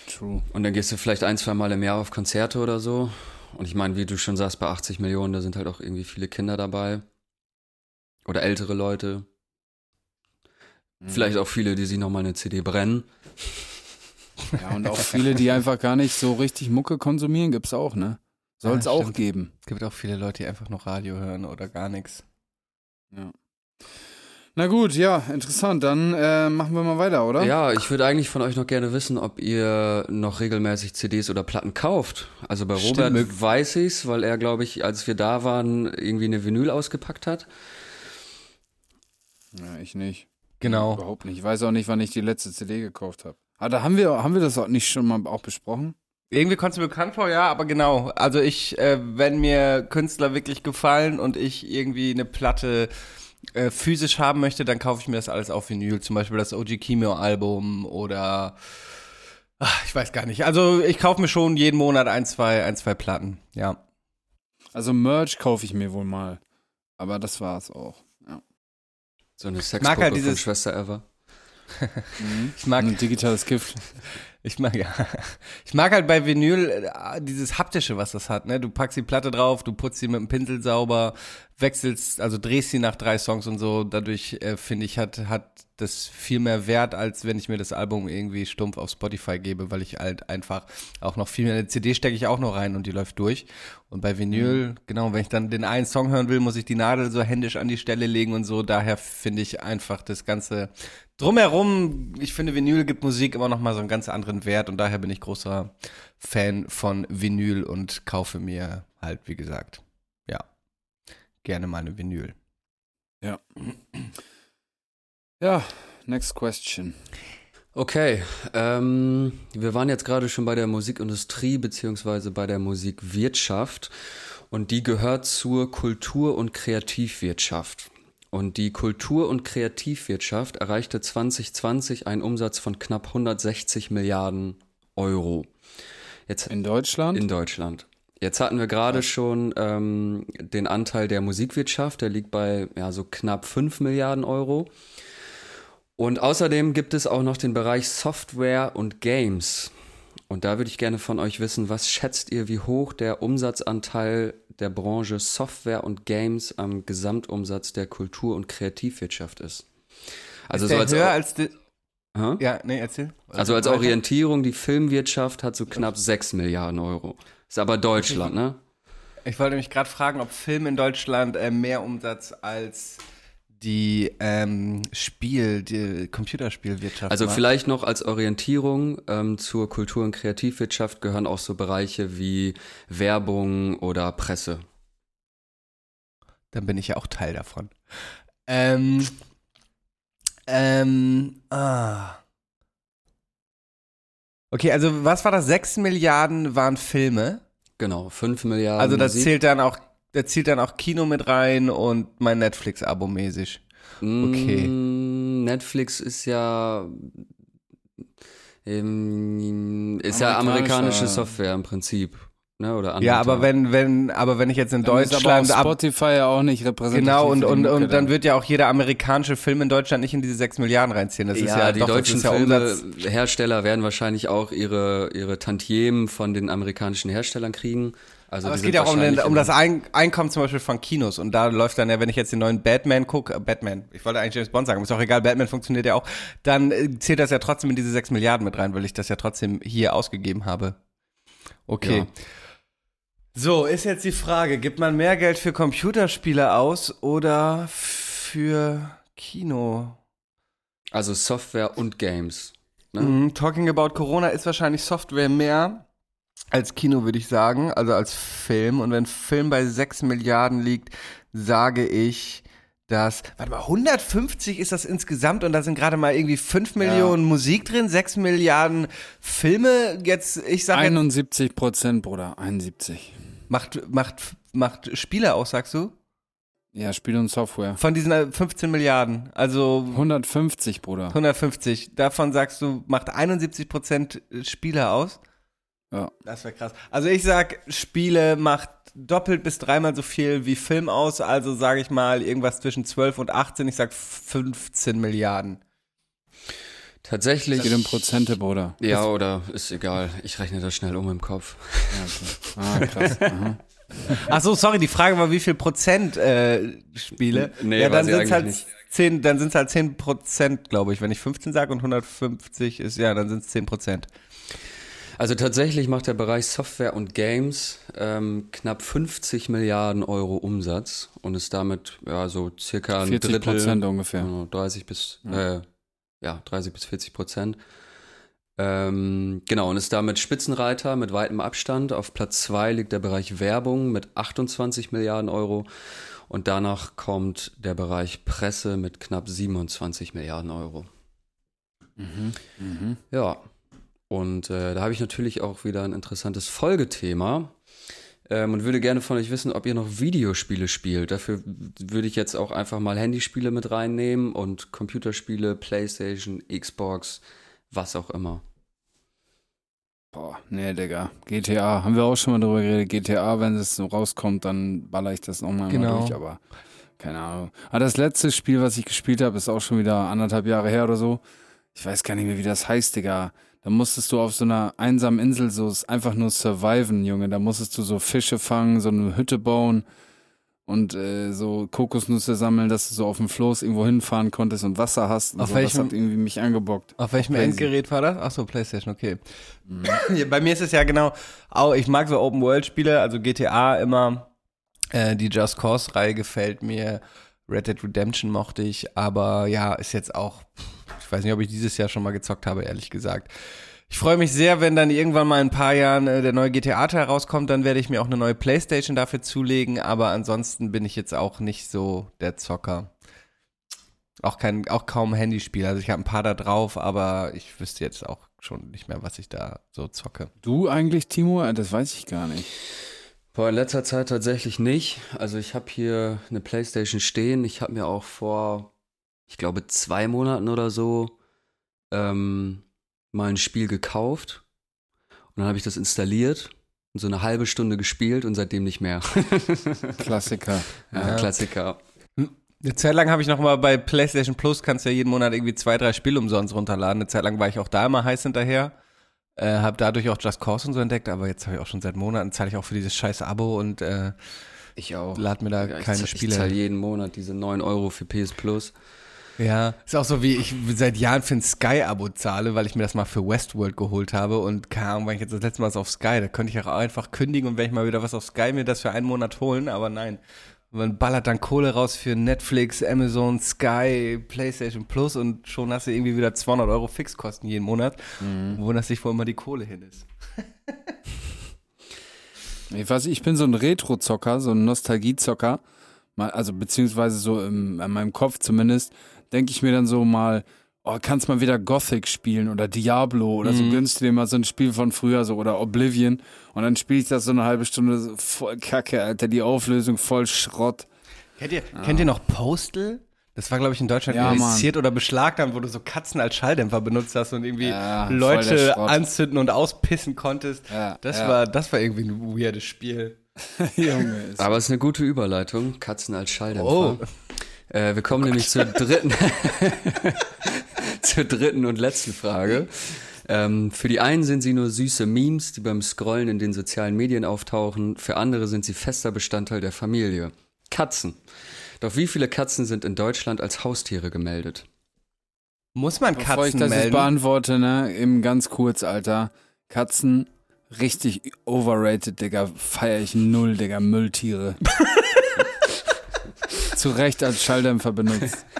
True. Und dann gehst du vielleicht ein, zwei Mal im Jahr auf Konzerte oder so. Und ich meine, wie du schon sagst, bei 80 Millionen, da sind halt auch irgendwie viele Kinder dabei. Oder ältere Leute. Mhm. Vielleicht auch viele, die sich nochmal eine CD brennen. Ja, und auch viele, die einfach gar nicht so richtig Mucke konsumieren, gibt's auch, ne? Soll es Ja, auch geben. Es gibt auch viele Leute, die einfach noch Radio hören oder gar nichts. Ja. Na gut, ja, interessant. Dann äh, machen wir mal weiter, oder? Ja, ich würde eigentlich von euch noch gerne wissen, ob ihr noch regelmäßig CDs oder Platten kauft. Also bei Stimmt, Robert mög- weiß ich's, weil er, glaube ich, als wir da waren, irgendwie eine Vinyl ausgepackt hat. Ja, ich nicht. Genau. Überhaupt nicht. Ich weiß auch nicht, wann ich die letzte CD gekauft habe. Ah, da haben wir, haben wir das auch nicht schon mal auch besprochen? Irgendwie kommt es mir bekannt vor, ja, aber genau. Also ich, äh, wenn mir Künstler wirklich gefallen und ich irgendwie eine Platte äh, physisch haben möchte, dann kaufe ich mir das alles auf Vinyl. Zum Beispiel das OG Chemo Album oder ach, ich weiß gar nicht. Also ich kaufe mir schon jeden Monat ein, zwei, ein, zwei Platten. Ja. Also Merch kaufe ich mir wohl mal. Aber das war's auch. Ja. So eine mag Sexpuppe halt von Schwester Ever. Mhm. Ich mag, Ein digitales Gift. Ich mag, ja. Ich mag halt bei Vinyl äh, dieses haptische, was das hat, ne? Du packst die Platte drauf, du putzt sie mit dem Pinsel sauber, wechselst, also drehst sie nach drei Songs und so. Dadurch, äh, finde ich, hat, hat das viel mehr Wert, als wenn ich mir das Album irgendwie stumpf auf Spotify gebe, weil ich halt einfach auch noch viel mehr, eine CD stecke ich auch noch rein und die läuft durch. Und bei Vinyl, genau, wenn ich dann den einen Song hören will, muss ich die Nadel so händisch an die Stelle legen und so. Daher finde ich einfach das Ganze drumherum, ich finde, Vinyl gibt Musik immer noch mal so einen ganz anderen Wert und daher bin ich großer Fan von Vinyl und kaufe mir halt, wie gesagt, ja, gerne meine Vinyl. Ja, next question. Okay, ähm, wir waren jetzt gerade schon bei der Musikindustrie beziehungsweise bei der Musikwirtschaft und die gehört zur Kultur- und Kreativwirtschaft. Und die Kultur- und Kreativwirtschaft erreichte 2020 einen Umsatz von knapp 160 Milliarden Euro. Jetzt In Deutschland? in Deutschland. Jetzt hatten wir gerade schon ähm, den Anteil der Musikwirtschaft, der liegt bei ja, so knapp 5 Milliarden Euro. Und außerdem gibt es auch noch den Bereich Software und Games. Und da würde ich gerne von euch wissen, was schätzt ihr, wie hoch der Umsatzanteil der Branche Software und Games am Gesamtumsatz der Kultur- und Kreativwirtschaft ist? Also ist so als, höher als die, Hä? ja, nee, erzähl. also als weiter. Orientierung, die Filmwirtschaft hat so knapp 6 Milliarden Euro. Ist aber Deutschland, ne? Ich wollte mich gerade fragen, ob Film in Deutschland äh, mehr Umsatz als die ähm, Spiel, die Computerspielwirtschaft Also macht. vielleicht noch als Orientierung ähm, zur Kultur- und Kreativwirtschaft gehören auch so Bereiche wie Werbung oder Presse. Dann bin ich ja auch Teil davon. Ähm, ähm, ah. Okay, also was war das? 6 Milliarden waren Filme. Genau, 5 Milliarden. Also das Musik. zählt dann auch, da zählt dann auch Kino mit rein und mein Netflix-Abo mäßig. okay. Mm, Netflix ist ja ähm, ist ja amerikanische Software im Prinzip. Ne? Oder Ja, aber wenn, wenn, aber wenn ich jetzt in Dann ist Deutschland aber ab, auch Spotify ja auch nicht repräsentativ. genau und, und, und dann wird ja auch jeder amerikanische Film in Deutschland nicht in diese 6 Milliarden reinziehen. Das ja, ist ja die doch, deutschen ist ja. Filmehersteller werden wahrscheinlich auch ihre, ihre Tantiemen von den amerikanischen Herstellern kriegen. Also Aber es geht ja auch um, den, um das Ein Einkommen zum Beispiel von Kinos. Und da läuft dann ja, wenn ich jetzt den neuen Batman gucke, äh, Batman, ich wollte eigentlich James Bond sagen, ist auch egal, Batman funktioniert ja auch, dann äh, zählt das ja trotzdem in diese 6 Milliarden mit rein, weil ich das ja trotzdem hier ausgegeben habe. Okay. Ja. So, ist jetzt die Frage, gibt man mehr Geld für Computerspiele aus oder für Kino? Also Software und Games. Ne? Mhm, talking about Corona ist wahrscheinlich Software mehr als Kino, würde ich sagen, also als Film. Und wenn Film bei 6 Milliarden liegt, sage ich, dass, warte mal, 150 ist das insgesamt und da sind gerade mal irgendwie 5 Millionen Musik drin, 6 Milliarden Filme. Jetzt, ich sage, jetzt, 71 Prozent, Bruder, 71. macht, macht, macht Spiele aus, sagst du? Ja, Spiel und Software. Von diesen äh, 15 Milliarden, also 150, Bruder. 150. Davon sagst du, macht 71 Prozent Spiele aus. Ja. Das wäre krass. Also ich sag, Spiele macht doppelt bis dreimal so viel wie Film aus. Also sage ich mal irgendwas zwischen 12 und 18. Ich sag 15 Milliarden. Tatsächlich. Geht um Prozente, Bruder. Ja, oder ist egal. Ich rechne das schnell um im Kopf. Ah, krass. Aha. Ach so, sorry, die Frage war, wie viel Prozent äh, Spiele? Nee, ja, dann ich sind's halt nicht. 10, dann sind es halt 10 Prozent, glaube ich. Wenn ich 15 sage und 150 ist, ja, dann sind es 10 Prozent. Also tatsächlich macht der Bereich Software und Games ähm, knapp 50 Milliarden Euro Umsatz und ist damit ja so circa ein 40 Drittel, Prozent ungefähr. genau, 30 bis äh, ja 30 bis 40 Prozent. Ähm, genau und ist damit Spitzenreiter mit weitem Abstand. Auf Platz zwei liegt der Bereich Werbung mit 28 Milliarden Euro und danach kommt der Bereich Presse mit knapp 27 Milliarden Euro. Ja, und äh, da habe ich natürlich auch wieder ein interessantes Folgethema ähm, und würde gerne von euch wissen, ob ihr noch Videospiele spielt. Dafür würde ich jetzt auch einfach mal Handyspiele mit reinnehmen und Computerspiele, Playstation, Xbox, was auch immer. Boah, nee, Digga. GTA, haben wir auch schon mal drüber geredet. GTA, wenn es so rauskommt, dann baller ich das nochmal Genau. durch, aber keine Ahnung. Aber das letzte Spiel, was ich gespielt habe, ist auch schon wieder anderthalb Jahre her oder so. Ich weiß gar nicht mehr, wie das heißt, Digga. Da musstest du auf so einer einsamen Insel so einfach nur surviven, Junge. Da musstest du so Fische fangen, so eine Hütte bauen und äh, so Kokosnüsse sammeln, dass du so auf dem Floß irgendwo hinfahren konntest und Wasser hast. Und Auf so. Das welchem- hat irgendwie mich angebockt. Auf welchem Crazy. Endgerät war das? Ach so, PlayStation, okay. Ja, Bei mir ist es ja genau, auch, ich mag so Open-World-Spiele, also GTA immer, äh, die Just Cause-Reihe gefällt mir, Red Dead Redemption mochte ich, aber ja, ist jetzt auch, ich weiß nicht, ob ich dieses Jahr schon mal gezockt habe, ehrlich gesagt. Ich freue mich sehr, wenn dann irgendwann mal in ein paar Jahren äh, der neue GTA-Teil rauskommt, dann werde ich mir auch eine neue Playstation dafür zulegen, aber ansonsten bin ich jetzt auch nicht so der Zocker. Auch kein, auch kaum Handyspiel. Also ich habe ein paar da drauf, aber ich wüsste jetzt auch schon nicht mehr, was ich da so zocke. Du eigentlich, Timo? Äh, Das weiß ich gar nicht. Boah, in letzter Zeit tatsächlich nicht. Also ich habe hier eine Playstation stehen. Ich habe mir auch vor, ich glaube, zwei Monaten oder so ähm, mal ein Spiel gekauft. Und dann habe ich das installiert und so eine halbe Stunde gespielt und seitdem nicht mehr. Klassiker. ja, Klassiker. Eine Zeit lang habe ich noch mal bei PlayStation Plus, kannst ja jeden Monat irgendwie zwei, drei Spiele umsonst runterladen. Eine Zeit lang war ich auch da immer heiß hinterher. Äh, habe dadurch auch Just Cause und so entdeckt, aber jetzt habe ich auch schon seit Monaten, zahle ich auch für dieses scheiß Abo und äh, Ich auch. lad mir da Ja, ich keine zahl- Spiele. Ich zahle jeden Monat diese 9 Euro für PS Plus. Ja, ist auch so wie ich seit Jahren für ein Sky-Abo zahle, weil ich mir das mal für Westworld geholt habe und keine Ahnung, weil ich jetzt das letzte Mal auf Sky, da könnte ich auch einfach kündigen und wenn ich mal wieder was auf Sky mir das für einen Monat holen, aber nein. Man ballert dann Kohle raus für Netflix, Amazon, Sky, PlayStation Plus und schon hast du irgendwie wieder 200 Euro Fixkosten jeden Monat. Mhm. Wunderst dich, wo immer die Kohle hin ist. Ich weiß, ich bin so ein Retro-Zocker, so ein Nostalgie-Zocker. Also beziehungsweise so im, in meinem Kopf zumindest, denke ich mir dann so mal, oh, kannst mal wieder Gothic spielen oder Diablo oder so, gönnst du dir mal so ein Spiel von früher so oder Oblivion und dann spiele ich das so eine halbe Stunde so voll Kacke, Alter, die Auflösung voll Schrott. Kennt ihr, kennt ihr noch Postal? Das war, glaube ich, in Deutschland Ja, initiiert oder beschlagnahmt, wo du so Katzen als Schalldämpfer benutzt hast und irgendwie Ja, Leute anzünden und auspissen konntest. Ja, das, ja. War, das war irgendwie ein weirdes Spiel. Junge, ist Aber es ist eine gute Überleitung. Katzen als Schalldämpfer. Oh. Äh, wir kommen nämlich zur dritten, zur dritten und letzten Frage. Ähm, für die einen sind sie nur süße Memes, die beim Scrollen in den sozialen Medien auftauchen. Für andere sind sie fester Bestandteil der Familie. Katzen. Doch wie viele Katzen sind in Deutschland als Haustiere gemeldet? Muss man Bevor ich Katzen das jetzt melden? beantworte, ne, eben ganz kurz, Alter. Katzen, richtig overrated, Digga. Feier ich null, Digga. Mülltiere. Zu Recht als Schalldämpfer benutzt.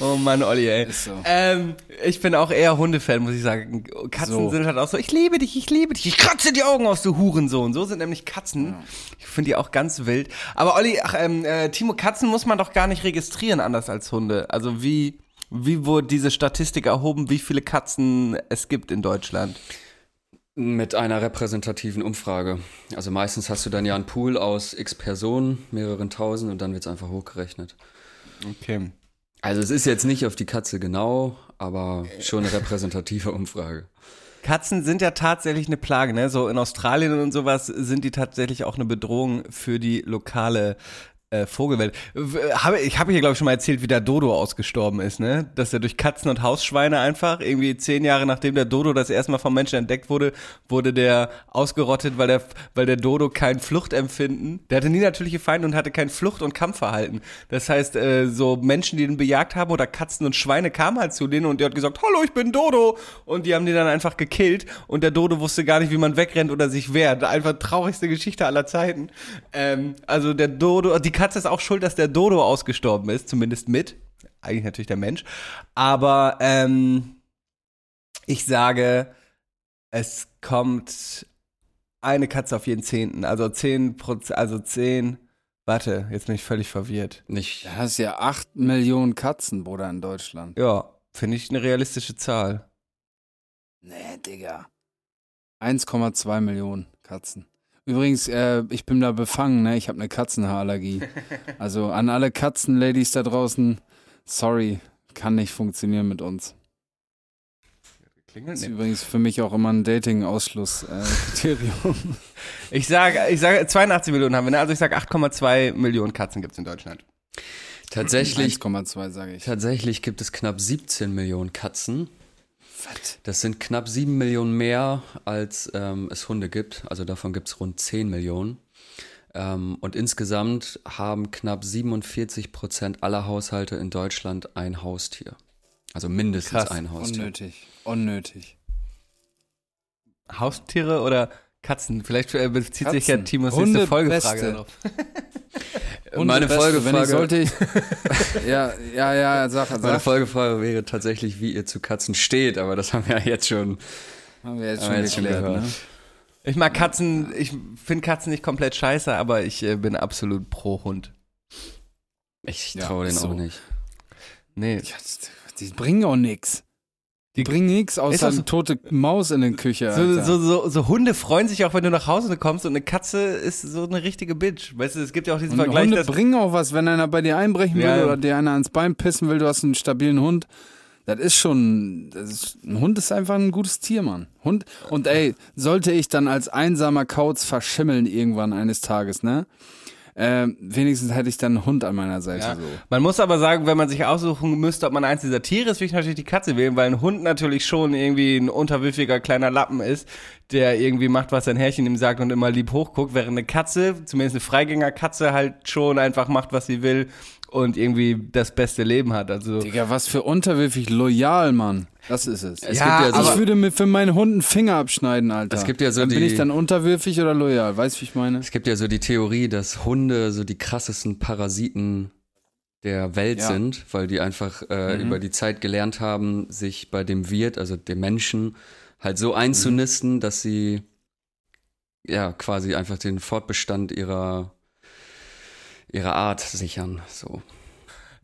Oh Mann, Olli, ey. So. Ähm, ich bin auch eher Hundefan, muss ich sagen. Katzen So. sind halt auch so, ich liebe dich, ich liebe dich, ich kratze die Augen aus, du Hurensohn. So sind nämlich Katzen. Ich finde die auch ganz wild. Aber Olli, ach, ähm, äh, Timo, Katzen muss man doch gar nicht registrieren, anders als Hunde. Also wie, wie wurde diese Statistik erhoben, wie viele Katzen es gibt in Deutschland? Mit einer repräsentativen Umfrage. Also meistens hast du dann ja einen Pool aus x Personen, mehreren tausend und dann wird es einfach hochgerechnet. Okay. Also es ist jetzt nicht auf die Katze genau, aber schon eine repräsentative Umfrage. Katzen sind ja tatsächlich eine Plage, ne? So in Australien und sowas sind die tatsächlich auch eine Bedrohung für die lokale äh, Vogelwelt. Habe, ich habe hier, glaube ich, schon mal erzählt, wie der Dodo ausgestorben ist, ne? Dass er durch Katzen und Hausschweine einfach, irgendwie zehn Jahre nachdem der Dodo das erste Mal vom Menschen entdeckt wurde, wurde der ausgerottet, weil der, weil der Dodo kein Fluchtempfinden, der hatte nie natürliche Feinde und hatte kein Flucht- und Kampfverhalten. Das heißt, äh, so Menschen, die den bejagt haben oder Katzen und Schweine kamen halt zu denen und der hat gesagt, hallo, ich bin Dodo. Und die haben den dann einfach gekillt und der Dodo wusste gar nicht, wie man wegrennt oder sich wehrt. Einfach traurigste Geschichte aller Zeiten. Ähm, also der Dodo, die Katze ist auch schuld, dass der Dodo ausgestorben ist, zumindest mit. Eigentlich natürlich der Mensch. Aber ähm, ich sage, es kommt eine Katze auf jeden Zehnten. Also zehn Prozent, also zehn. Warte, jetzt bin ich völlig verwirrt. Nicht, Da hast ja 8 Millionen Katzen, Bruder, in Deutschland. Ja, finde ich eine realistische Zahl. Nee, Digga. 1,2 Millionen Katzen. Übrigens, äh, ich bin da befangen, ne? Ich habe eine Katzenhaarallergie. Also an alle Katzenladies da draußen, sorry, kann nicht funktionieren mit uns. Klingelt Das ist übrigens für mich auch immer ein Dating-Ausschlusskriterium. Ich sage, ich sage, 82 Millionen haben wir, ne? Also ich sage 8,2 Millionen Katzen gibt es in Deutschland. tatsächlich, 1,2 sage ich. tatsächlich gibt es knapp 17 Millionen Katzen. Was? Das sind knapp 7 Millionen mehr, als ähm, es Hunde gibt. Also davon gibt es rund 10 Millionen. Ähm, und insgesamt haben knapp 47 Prozent aller Haushalte in Deutschland ein Haustier. Also mindestens Krass. ein Haustier. Unnötig. Unnötig. Haustiere oder Katzen? Vielleicht äh, bezieht sich ja Katzen. Timos Hunde nächste Folgefrage Beste. darauf. Und Meine Beste, wenn ich Folgefrage, sollte ich. ja, ja, ja, sag, meine sag. Folgefrage wäre tatsächlich, wie ihr zu Katzen steht, aber das haben wir ja jetzt schon. Haben wir jetzt schon wir jetzt schon geklärt, gehört. ne? Ich mag Katzen, ich finde Katzen nicht komplett scheiße, aber ich äh, bin absolut pro Hund. Ich Ja, traue ist den so. auch nicht. Nee. Ja, die bringen auch nix. Die bringen nichts außer so- eine tote Maus in der Küche. So, so, so, so Hunde freuen sich auch, wenn du nach Hause kommst und eine Katze ist so eine richtige Bitch. Weißt du, es gibt ja auch diesen Und Vergleich, Hunde bringen auch was, wenn einer bei dir einbrechen will Ja, ja. oder dir einer ans Bein pissen will, du hast einen stabilen Hund. Das ist schon, das ist, ein Hund ist einfach ein gutes Tier, Mann. Hund, und ey, sollte ich dann als einsamer Kauz verschimmeln irgendwann eines Tages, ne? Äh, wenigstens hätte ich dann einen Hund an meiner Seite Ja. so. Man muss aber sagen, wenn man sich aussuchen müsste, ob man eins dieser Tiere ist, würde ich natürlich die Katze wählen, weil ein Hund natürlich schon irgendwie ein unterwürfiger kleiner Lappen ist, der irgendwie macht, was sein Herrchen ihm sagt und immer lieb hochguckt, während eine Katze, zumindest eine Freigängerkatze, halt schon einfach macht, was sie will und irgendwie das beste Leben hat. Also Digga, was für unterwürfig loyal, Mann. Das ist es. Es Ja, gibt ja ich so, würde mir für meinen Hund einen Finger abschneiden, Alter. Es gibt ja so dann bin die- ich dann unterwürfig oder loyal? Weißt du, wie ich meine? es gibt ja so die Theorie, dass Hunde so die krassesten Parasiten der Welt Ja. sind, weil die einfach äh, über die Zeit gelernt haben, sich bei dem Wirt, also dem Menschen, halt so einzunisten, dass sie ja quasi einfach den Fortbestand ihrer ihre Art sichern. So.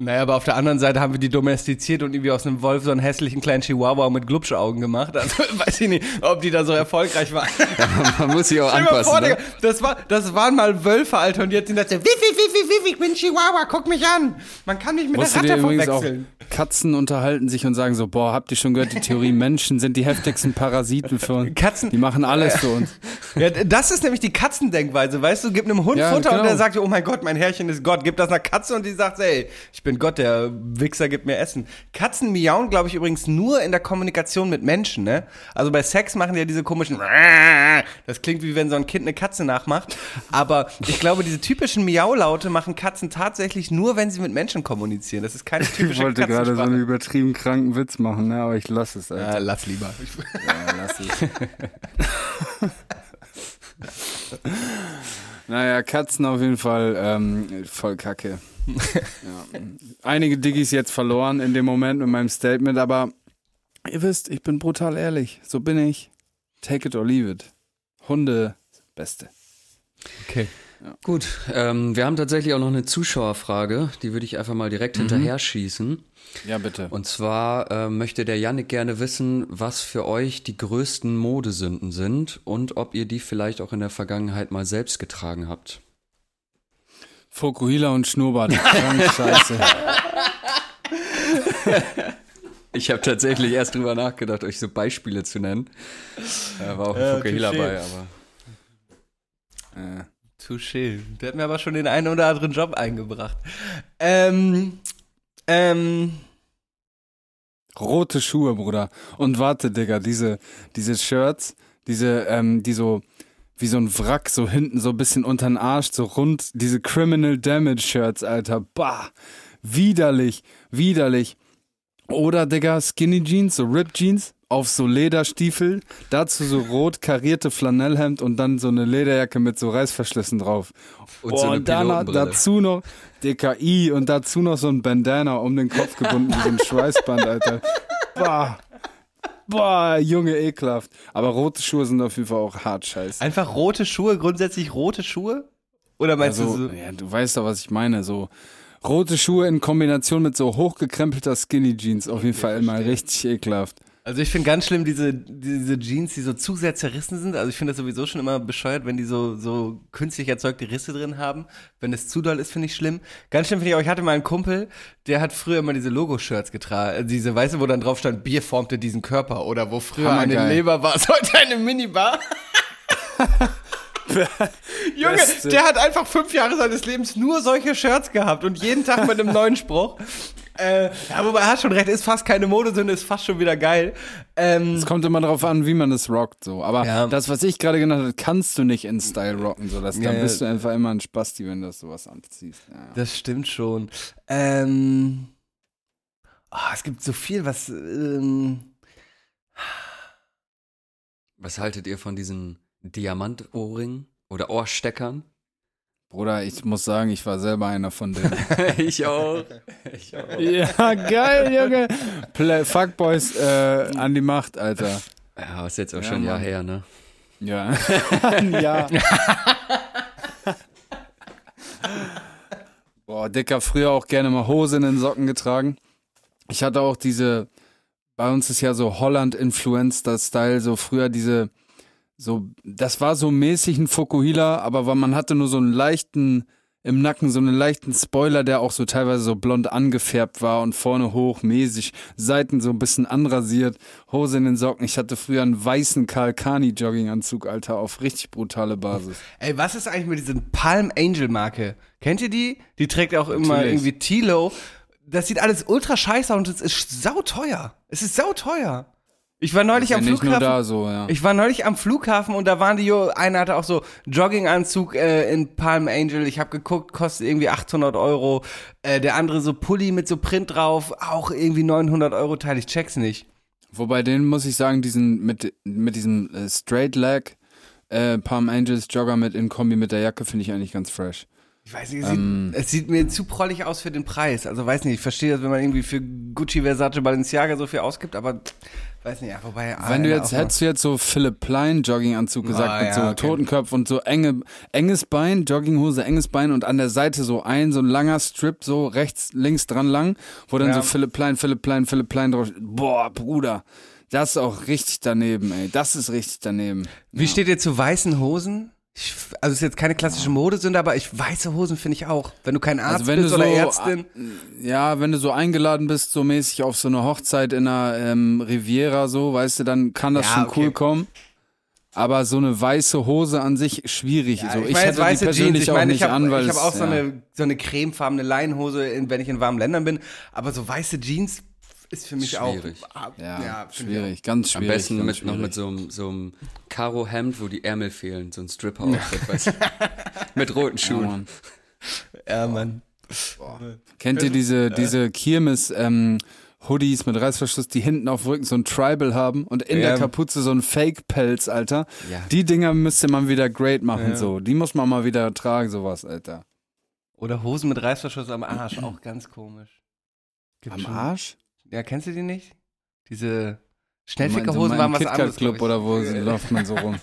Naja, aber auf der anderen Seite haben wir die domestiziert und irgendwie aus einem Wolf so einen hässlichen kleinen Chihuahua mit Glubschaugen gemacht. Also weiß ich nicht, ob die da so erfolgreich waren. Man muss sich auch anpassen. vor, ne? Das, war, das waren mal Wölfe, Alter, und jetzt sind das so, wiff, wiff, wiff, wiff, ich bin Chihuahua, guck mich an. Man kann mich mit Wusstet der Ratte übrigens auch, verwechseln. Katzen unterhalten sich und sagen so, boah, habt ihr schon gehört, die Theorie, Menschen sind die heftigsten Parasiten für uns. Katzen- Die machen alles für uns. Ja, das ist nämlich die Katzendenkweise, weißt du, gib einem Hund Ja, Futter und genau. der sagt, oh mein Gott, mein Herrchen ist Gott, gib das einer Katze und die sagt, ey, ich bin Gott, der Wichser gibt mir Essen. Katzen miauen, glaube ich, übrigens nur in der Kommunikation mit Menschen, ne? Also bei Sex machen die ja diese komischen, das klingt wie wenn so ein Kind eine Katze nachmacht, aber ich glaube, diese typischen Miaulaute machen Katzen tatsächlich nur, wenn sie mit Menschen kommunizieren. Das ist keine Ich typische wollte gerade so einen übertrieben kranken Witz machen, ne? aber ich lasse es. Alter. Ja, lass lieber. Ja, lass es. naja, Katzen auf jeden Fall ähm, voll kacke. Ja. Einige Diggis jetzt verloren in dem Moment mit meinem Statement, aber ihr wisst, ich bin brutal ehrlich. So bin ich. Take it or leave it. Hunde, Beste. Okay. Gut, ähm, wir haben tatsächlich auch noch eine Zuschauerfrage, die würde ich einfach mal direkt hinterher schießen. Ja, bitte. Und zwar äh, möchte der Yannick gerne wissen, was für euch die größten Modesünden sind und ob ihr die vielleicht auch in der Vergangenheit mal selbst getragen habt. Fokuhila und Schnurrbart. Scheiße. Ich habe tatsächlich erst drüber nachgedacht, euch so Beispiele zu nennen. Da war auch ein Ja, Fukuhila bei, aber. Äh. Touché. Der hat mir aber schon den einen oder anderen Job eingebracht. Ähm, ähm, Rote Schuhe, Bruder. Und warte, Digga, diese, diese Shirts, diese, ähm, die so, wie so ein Wrack, so hinten so ein bisschen unter den Arsch, so rund, diese Criminal Damage Shirts, Alter. Bah. Widerlich, widerlich. Oder, Digga, Skinny Jeans, so Rip Jeans, auf so Lederstiefel, dazu so rot karierte Flanellhemd und dann so eine Lederjacke mit so Reißverschlüssen drauf. Und Oh, so und dann dazu noch DKI und dazu noch so ein Bandana um den Kopf gebunden, so ein Schweißband, Alter. Boah. Boah, Junge, ekelhaft. Aber rote Schuhe sind auf jeden Fall auch hart scheiße. einfach rote Schuhe, grundsätzlich rote Schuhe? Oder meinst Also, du so? ja, du weißt doch, was ich meine. So rote Schuhe in Kombination mit so hochgekrempelter Skinny Jeans, auf jeden Fall immer richtig ekelhaft. Also ich finde ganz schlimm diese, diese Jeans, die so zu sehr zerrissen sind. Also ich finde das sowieso schon immer bescheuert, wenn die so, so künstlich erzeugte Risse drin haben. Wenn es zu doll ist, finde ich schlimm. Ganz schlimm finde ich auch, ich hatte mal einen Kumpel, der hat früher immer diese Logo-Shirts getragen. Also Diese, weißt du, wo dann drauf stand, Bier formte diesen Körper. Oder wo früher eine Hammergeil. Leber war, ist heute eine Minibar. Junge, Beste. der hat einfach fünf Jahre seines Lebens nur solche Shirts gehabt und jeden Tag mit einem neuen Spruch. Äh, ja, wobei er hat schon recht, ist fast keine Modesünde, ist fast schon wieder geil. Ähm, Es kommt immer darauf an, wie man es rockt, so. Aber Ja. das, was ich gerade genannt habe, kannst du nicht in Style rocken, so. Das, Ja, dann ja. bist du einfach immer ein Spasti, wenn du das sowas anziehst. Ja. Das stimmt schon. Ähm, ah, es gibt so viel, was. Ähm, Was haltet ihr von diesen Diamantohrringen oder Ohrsteckern? Bruder, ich muss sagen, ich war selber einer von denen. ich auch. Ich auch. ja, geil, Junge. Play, Fuckboys äh, an die Macht, Alter. Ja, ist jetzt auch Ja, schon ein Jahr her, ne? Ja. ja. Boah, Dicker, früher auch gerne mal Hose in den Socken getragen. Ich hatte auch diese, bei uns ist ja so Holland-Influencer-Style, so früher diese, so, das war so mäßig ein Fokuhila, aber man hatte nur so einen leichten, im Nacken so einen leichten Spoiler, der auch so teilweise so blond angefärbt war und vorne hoch, mäßig, Seiten so ein bisschen anrasiert, Hose in den Socken. Ich hatte früher einen weißen Kalkani-Jogginganzug, Alter, auf richtig brutale Basis. ey, was ist eigentlich mit diesen Palm Angel Marke? Kennt ihr die? Die trägt auch immer Natürlich. irgendwie Tilo. Das sieht alles ultra scheiße aus und es ist sauteuer. Es ist sauteuer. Ich war neulich ja am Flughafen. so, ja. Ich war neulich am Flughafen und da waren die, einer hatte auch so Jogginganzug äh, in Palm Angel. Ich habe geguckt, kostet irgendwie 800 Euro. Äh, der andere so Pulli mit so Print drauf, auch irgendwie 900 Euro Teil. Ich check's nicht. Wobei den muss ich sagen, diesen mit, mit diesem äh, Straight Leg äh, Palm Angels Jogger mit in Kombi mit der Jacke finde ich eigentlich ganz fresh. Ich weiß nicht, es, sieht, es sieht mir zu prollig aus für den Preis. Also weiß nicht, ich verstehe das, wenn man irgendwie für Gucci, Versace, Balenciaga so viel ausgibt, aber weiß nicht, ja, wobei. Wenn du jetzt, hättest du jetzt so Philipp Plein Jogginganzug gesagt Ah, mit ja, so okay. Totenkopf und so enge, enges Bein, Jogginghose, enges Bein und an der Seite so ein, so ein langer Strip, so rechts, links dran lang, wo dann Ja. so Philipp Plein, Philipp Plein, Philipp Plein drauf. Boah, Bruder. Das ist auch richtig daneben, ey. Das ist richtig daneben. Wie steht ihr zu weißen Hosen? Ich, also es ist jetzt keine klassische Modesünde, aber ich weiße Hosen finde ich auch. Wenn du kein Arzt Also bist oder so, Ärztin. Ja, wenn du so eingeladen bist, so mäßig auf so eine Hochzeit in einer ähm, Riviera, so, weißt du, dann kann das Ja, schon okay. cool kommen. Aber so eine weiße Hose an sich schwierig. Ja, so. Ich, jetzt hätte die persönlich Ich auch meine, nicht ich habe an, weil ich hab auch so, ja. eine, so eine cremefarbene Leinenhose, in, wenn ich in warmen Ländern bin. Aber so weiße Jeans ist für mich Schwierig. auch. Ja, finde ich schwierig, ganz Am schwierig. besten ganz mit, noch schwierig. mit so einem, so einem Karo-Hemd, wo die Ärmel fehlen, so ein Stripper-Outfit, weißt du? Mit roten Ja, Schuhen. Mann. auch. Ja, Mann. Kennt ihr diese, diese Kirmes, ähm, Hoodies mit Reißverschluss, die hinten auf dem Rücken so ein Tribal haben und in Ja. der Kapuze so ein Fake-Pelz, Alter. Ja. Die Dinger müsste man wieder great machen, Ja. so. Die muss man mal wieder tragen, sowas, Alter. Oder Hosen mit Reißverschluss am Arsch, auch ganz komisch. Gibt Am schon- Arsch? Ja, kennst du die nicht? Diese Schnellfickerhosen waren was anderes. Club oder wo läuft man so rum?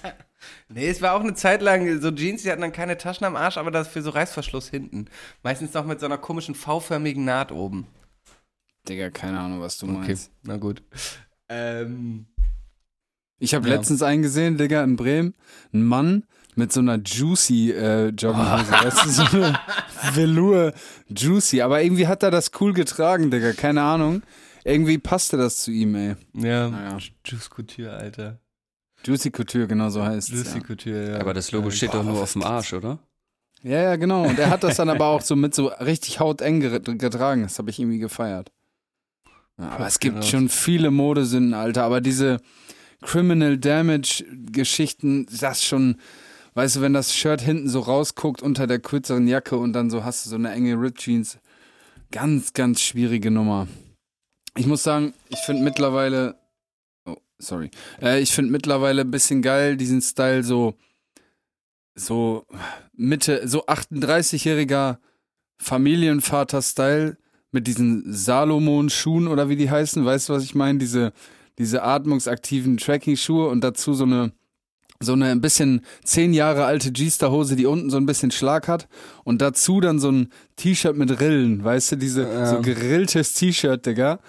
Nee, es war auch eine Zeit lang so Jeans, die hatten dann keine Taschen am Arsch, aber dafür so Reißverschluss hinten. Meistens noch mit so einer komischen V-förmigen Naht oben. Digga, keine Ahnung, was du Okay, meinst. na gut. Ähm, Ich habe Ja. letztens einen gesehen, Digga, in Bremen. Ein Mann mit so einer Juicy äh, Jogginghose. Weißt du, so eine Velour Juicy. Aber irgendwie hat er das cool getragen, Digga. Keine Ahnung. Irgendwie passte das zu ihm, ey. ja, Naja. Juice Couture, Alter. Juicy Couture, genau so heißt es. Juicy Ja. Couture, ja. Aber das Logo steht doch nur auf dem Arsch, oder? ja, ja, genau. Und er hat das dann aber auch so mit so richtig hauteng getragen. Das habe ich irgendwie gefeiert. Ja, aber es gibt Genau. schon viele Modesünden, Alter. Aber diese Criminal Damage Geschichten, das schon, weißt du, wenn das Shirt hinten so rausguckt unter der kürzeren Jacke und dann so hast du so eine enge Rip Jeans. Ganz, ganz schwierige Nummer. Ich muss sagen, ich finde mittlerweile, oh, sorry, äh, ich finde mittlerweile ein bisschen geil diesen Style so, so Mitte, so 38-jähriger Familienvater-Style mit diesen Salomon-Schuhen oder wie die heißen, weißt du, was ich meine? Diese, diese atmungsaktiven Tracking-Schuhe und dazu so eine, so eine ein bisschen zehn Jahre alte G-Star-Hose, die unten so ein bisschen Schlag hat und dazu dann so ein T-Shirt mit Rillen, weißt du, diese, so gerilltes T-Shirt, Digga.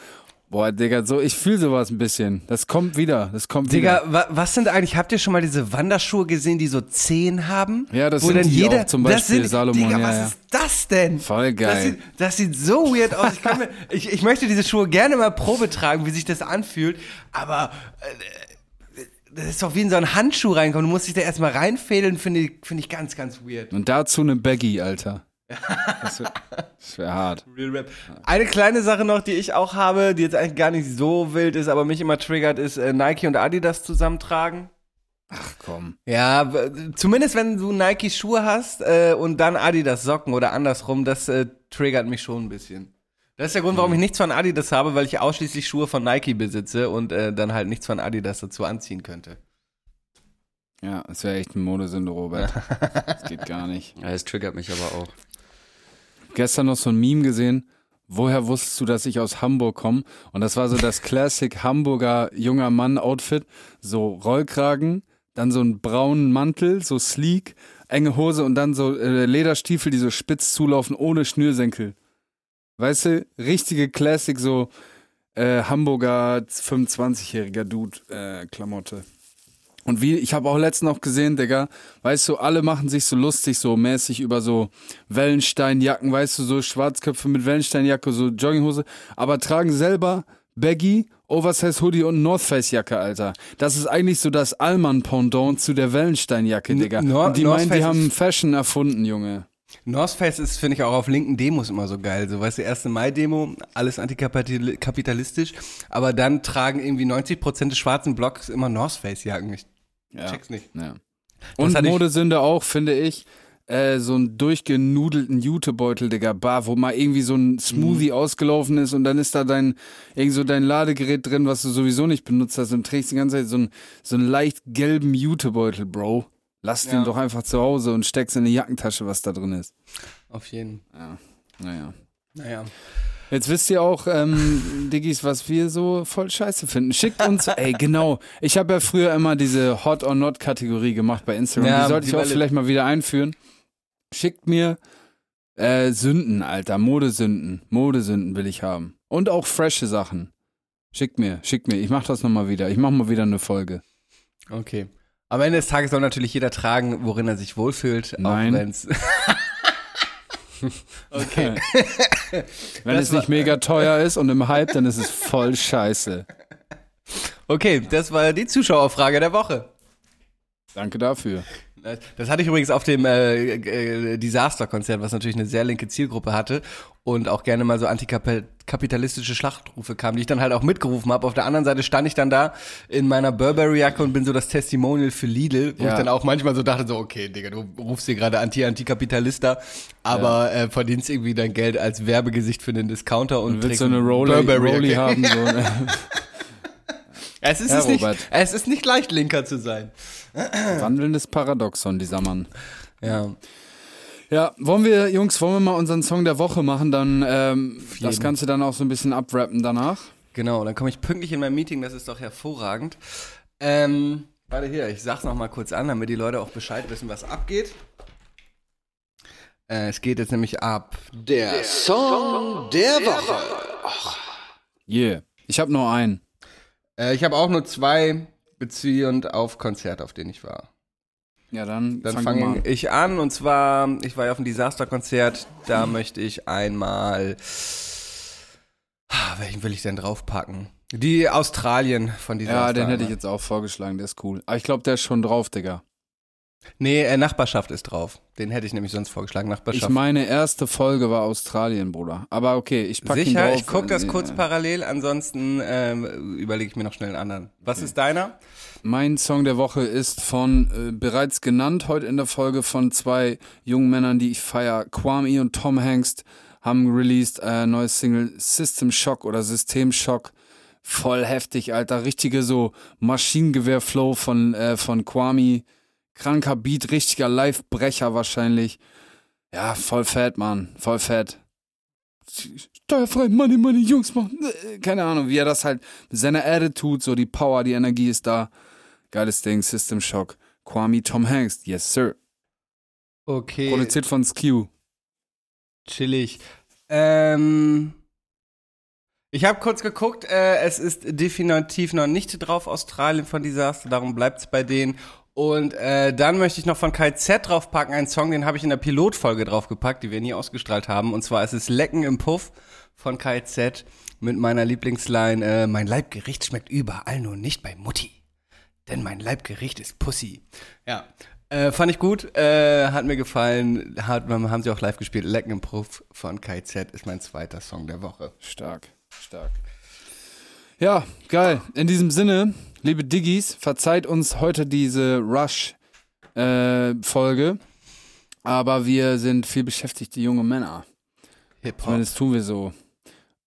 Boah, Digga, so, ich fühle sowas ein bisschen. Das kommt wieder, das kommt Digga, wieder. wa was sind eigentlich, habt ihr schon mal diese Wanderschuhe gesehen, die so Zehen haben? Ja, das Wo sind dann jeder, auch zum das Beispiel, sind, Salomon, Digga, ja, was ja. ist das denn? Voll Das geil. sieht, das sieht so weird aus. Ich, mir, ich, ich möchte diese Schuhe gerne mal Probe tragen, wie sich das anfühlt, aber äh, das ist doch wie in so einen Handschuh reinkommen. Du musst dich da erstmal reinfädeln, finde ich, finde ich ganz, ganz weird. Und dazu eine Baggy, Alter. Das wäre wär hart. Real Rap. Eine kleine Sache noch, die ich auch habe, die jetzt eigentlich gar nicht so wild ist, aber mich immer triggert, ist äh, Nike und Adidas zusammentragen. Ach komm. Ja, zumindest wenn du Nike Schuhe hast äh, und dann Adidas Socken oder andersrum, das äh, triggert mich schon ein bisschen. Das ist der Grund, warum ich nichts von Adidas habe, weil ich ausschließlich Schuhe von Nike besitze und äh, dann halt nichts von Adidas dazu anziehen könnte. Ja, es wäre echt ein Modesünde, Robert. Das geht gar nicht. Ja, es triggert mich aber auch. Gestern noch so ein Meme gesehen. Woher wusstest du, dass ich aus Hamburg komme? Und das war so das Classic Hamburger junger Mann-Outfit. So Rollkragen, dann so einen braunen Mantel, so sleek, enge Hose und dann so äh, Lederstiefel, die so spitz zulaufen, ohne Schnürsenkel. Weißt du, richtige Classic, so äh, Hamburger 25-jähriger Dude-Klamotte. Und wie, ich habe auch letztens noch gesehen, Digga, weißt du, alle machen sich so lustig, so mäßig über so Wellensteinjacken, weißt du, so Schwarzköpfe mit Wellensteinjacke, so Jogginghose, aber tragen selber Baggy, Oversize Hoodie und North Face Jacke, Alter. Das ist eigentlich so das Allmann-Pendant zu der Wellensteinjacke, N- Digga. Nor- und die North meinen, die haben Fashion erfunden, Junge. North Face ist, finde ich, auch auf linken Demos immer so geil. So, weißt du, 1. Mai-Demo, alles antikapitalistisch, aber dann tragen irgendwie 90% des schwarzen Blocks immer North Face-Jacken. Ich Ja. check's nicht. Ja. Und Modesünde auch, finde ich, äh, so einen durchgenudelten Jutebeutel, Digga, bar, wo mal irgendwie so ein Smoothie ausgelaufen ist und dann ist da dein, irgend so dein Ladegerät drin, was du sowieso nicht benutzt hast und trägst die ganze Zeit so einen, so einen leicht gelben Jutebeutel, Bro. Lass Ja. den doch einfach zu Hause und steck's in die Jackentasche, was da drin ist. Auf jeden. Naja. Naja. Jetzt wisst ihr auch, ähm, Diggis, was wir so voll scheiße finden. Schickt uns, ey, genau. Ich habe ja früher immer diese Hot or Not Kategorie gemacht bei Instagram. Ja, die sollte die ich auch vielleicht mal wieder einführen. Schickt mir äh, Sünden, Alter. Modesünden. Modesünden will ich haben. Und auch frische Sachen. Schickt mir, schickt mir. Ich mach das nochmal wieder. Ich mach mal wieder eine Folge. Okay. Am Ende des Tages soll natürlich jeder tragen, worin er sich wohlfühlt. Nein. Auch wenn's okay. Wenn Das es nicht mega teuer ist und im Hype, dann ist es voll scheiße. Okay, das war die Zuschauerfrage der Woche. Danke dafür. Das hatte ich übrigens auf dem äh, äh, Disaster-Konzert, was natürlich eine sehr linke Zielgruppe hatte und auch gerne mal so antikapitalistische Schlachtrufe kamen, die ich dann halt auch mitgerufen habe. Auf der anderen Seite stand ich dann da in meiner Burberry-Jacke und bin so das Testimonial für Lidl, wo Ja. ich dann auch manchmal so dachte, so, okay, Digga, du rufst hier gerade Anti-Antikapitalista, aber äh, verdienst irgendwie dein Geld als Werbegesicht für den Discounter und Du willst so eine ein Rolli, Rolli Burberry-Jacke. haben. So, ne? Es ist, es, nicht, Robert. es ist nicht leicht, linker zu sein. Wandelndes Paradoxon, dieser Mann. Ja. Ja, wollen wir, Jungs, wollen wir mal unseren Song der Woche machen, dann ähm, das Ganze dann auch so ein bisschen abrappen danach. Genau, dann komme ich pünktlich in mein Meeting, das ist doch hervorragend. Ähm, warte hier, ich sag's noch mal kurz an, damit die Leute auch Bescheid wissen, was abgeht. Äh, es geht jetzt nämlich ab. Der Song der Woche. Yeah. Ich habe nur einen. Äh, ich habe auch nur zwei beziehend auf Konzert, auf denen ich war. Ja, dann, Dann fange an. ich an und zwar, ich war ja auf einem Disaster-Konzert, da möchte ich einmal. Ah, Welchen will ich denn draufpacken? Die Australien von Disaster. Ja, den hätte ich einmal. jetzt auch vorgeschlagen, der ist cool. Aber ich glaube, der ist schon drauf, Digga. Nee, äh, Nachbarschaft ist drauf. Den hätte ich nämlich sonst vorgeschlagen, Nachbarschaft. Ich meine erste Folge war Australien, Bruder. Aber okay, ich packe ihn Sicher, drauf. ich gucke das Äh, kurz parallel, ansonsten ähm, überlege ich mir noch schnell einen anderen. Was ist deiner? Mein Song der Woche ist von, äh, bereits genannt heute in der Folge, von zwei jungen Männern, die ich feier. Kwame und Tom Hanks haben released äh, neues Single System Shock oder System Shock. Voll heftig, Alter. Richtige so Maschinengewehr-Flow von, äh, von Kwame. Kranker Beat, richtiger Live-Brecher wahrscheinlich. Ja, voll fett, Mann. Voll fett. Steuerfrei, Money, Money, Jungs, machen. äh, Keine Ahnung, wie er das halt mit seiner Attitude, so die Power, die Energie ist da. Geiles Ding, System Shock. Kwame Tom Hanks, yes sir. Okay. Produziert von Skew. Chillig. Ähm, ich habe kurz geguckt, äh, es ist definitiv noch nicht drauf Australien von Disaster, darum bleibt es bei denen. Und äh, dann möchte ich noch von KZ draufpacken, einen Song, den habe ich in der Pilotfolge draufgepackt, die wir nie ausgestrahlt haben. Und zwar ist es Lecken im Puff von KZ mit meiner Lieblingsline, äh, mein Leibgericht schmeckt überall, nur nicht bei Mutti. Denn mein Leibgericht ist Pussy. Ja. Äh, fand ich gut, äh, hat mir gefallen, hat, haben sie auch live gespielt. Lecken im Puff von KZ ist mein zweiter Song der Woche. Stark, stark. Ja, geil. In diesem Sinne, liebe Diggis, verzeiht uns heute diese Rush-Folge. aber wir sind viel beschäftigte junge Männer. Hip-Hop. Zumindest tun wir so.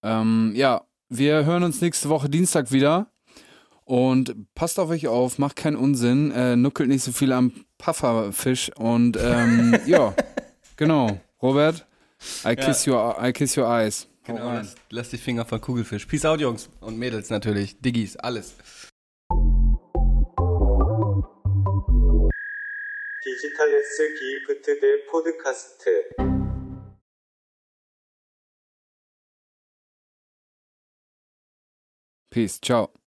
Ähm, ja, wir hören uns nächste Woche Dienstag wieder. Und passt auf euch auf, macht keinen Unsinn, äh, nuckelt nicht so viel am Pufferfisch. Und ähm, ja, genau. Robert, I kiss, your, I kiss your eyes. Genau, lass, lass die Finger von Kugelfisch. Peace out, Jungs und Mädels natürlich. Diggis, alles. 디지털레스 기프트 대 포드카스트 Peace, ciao.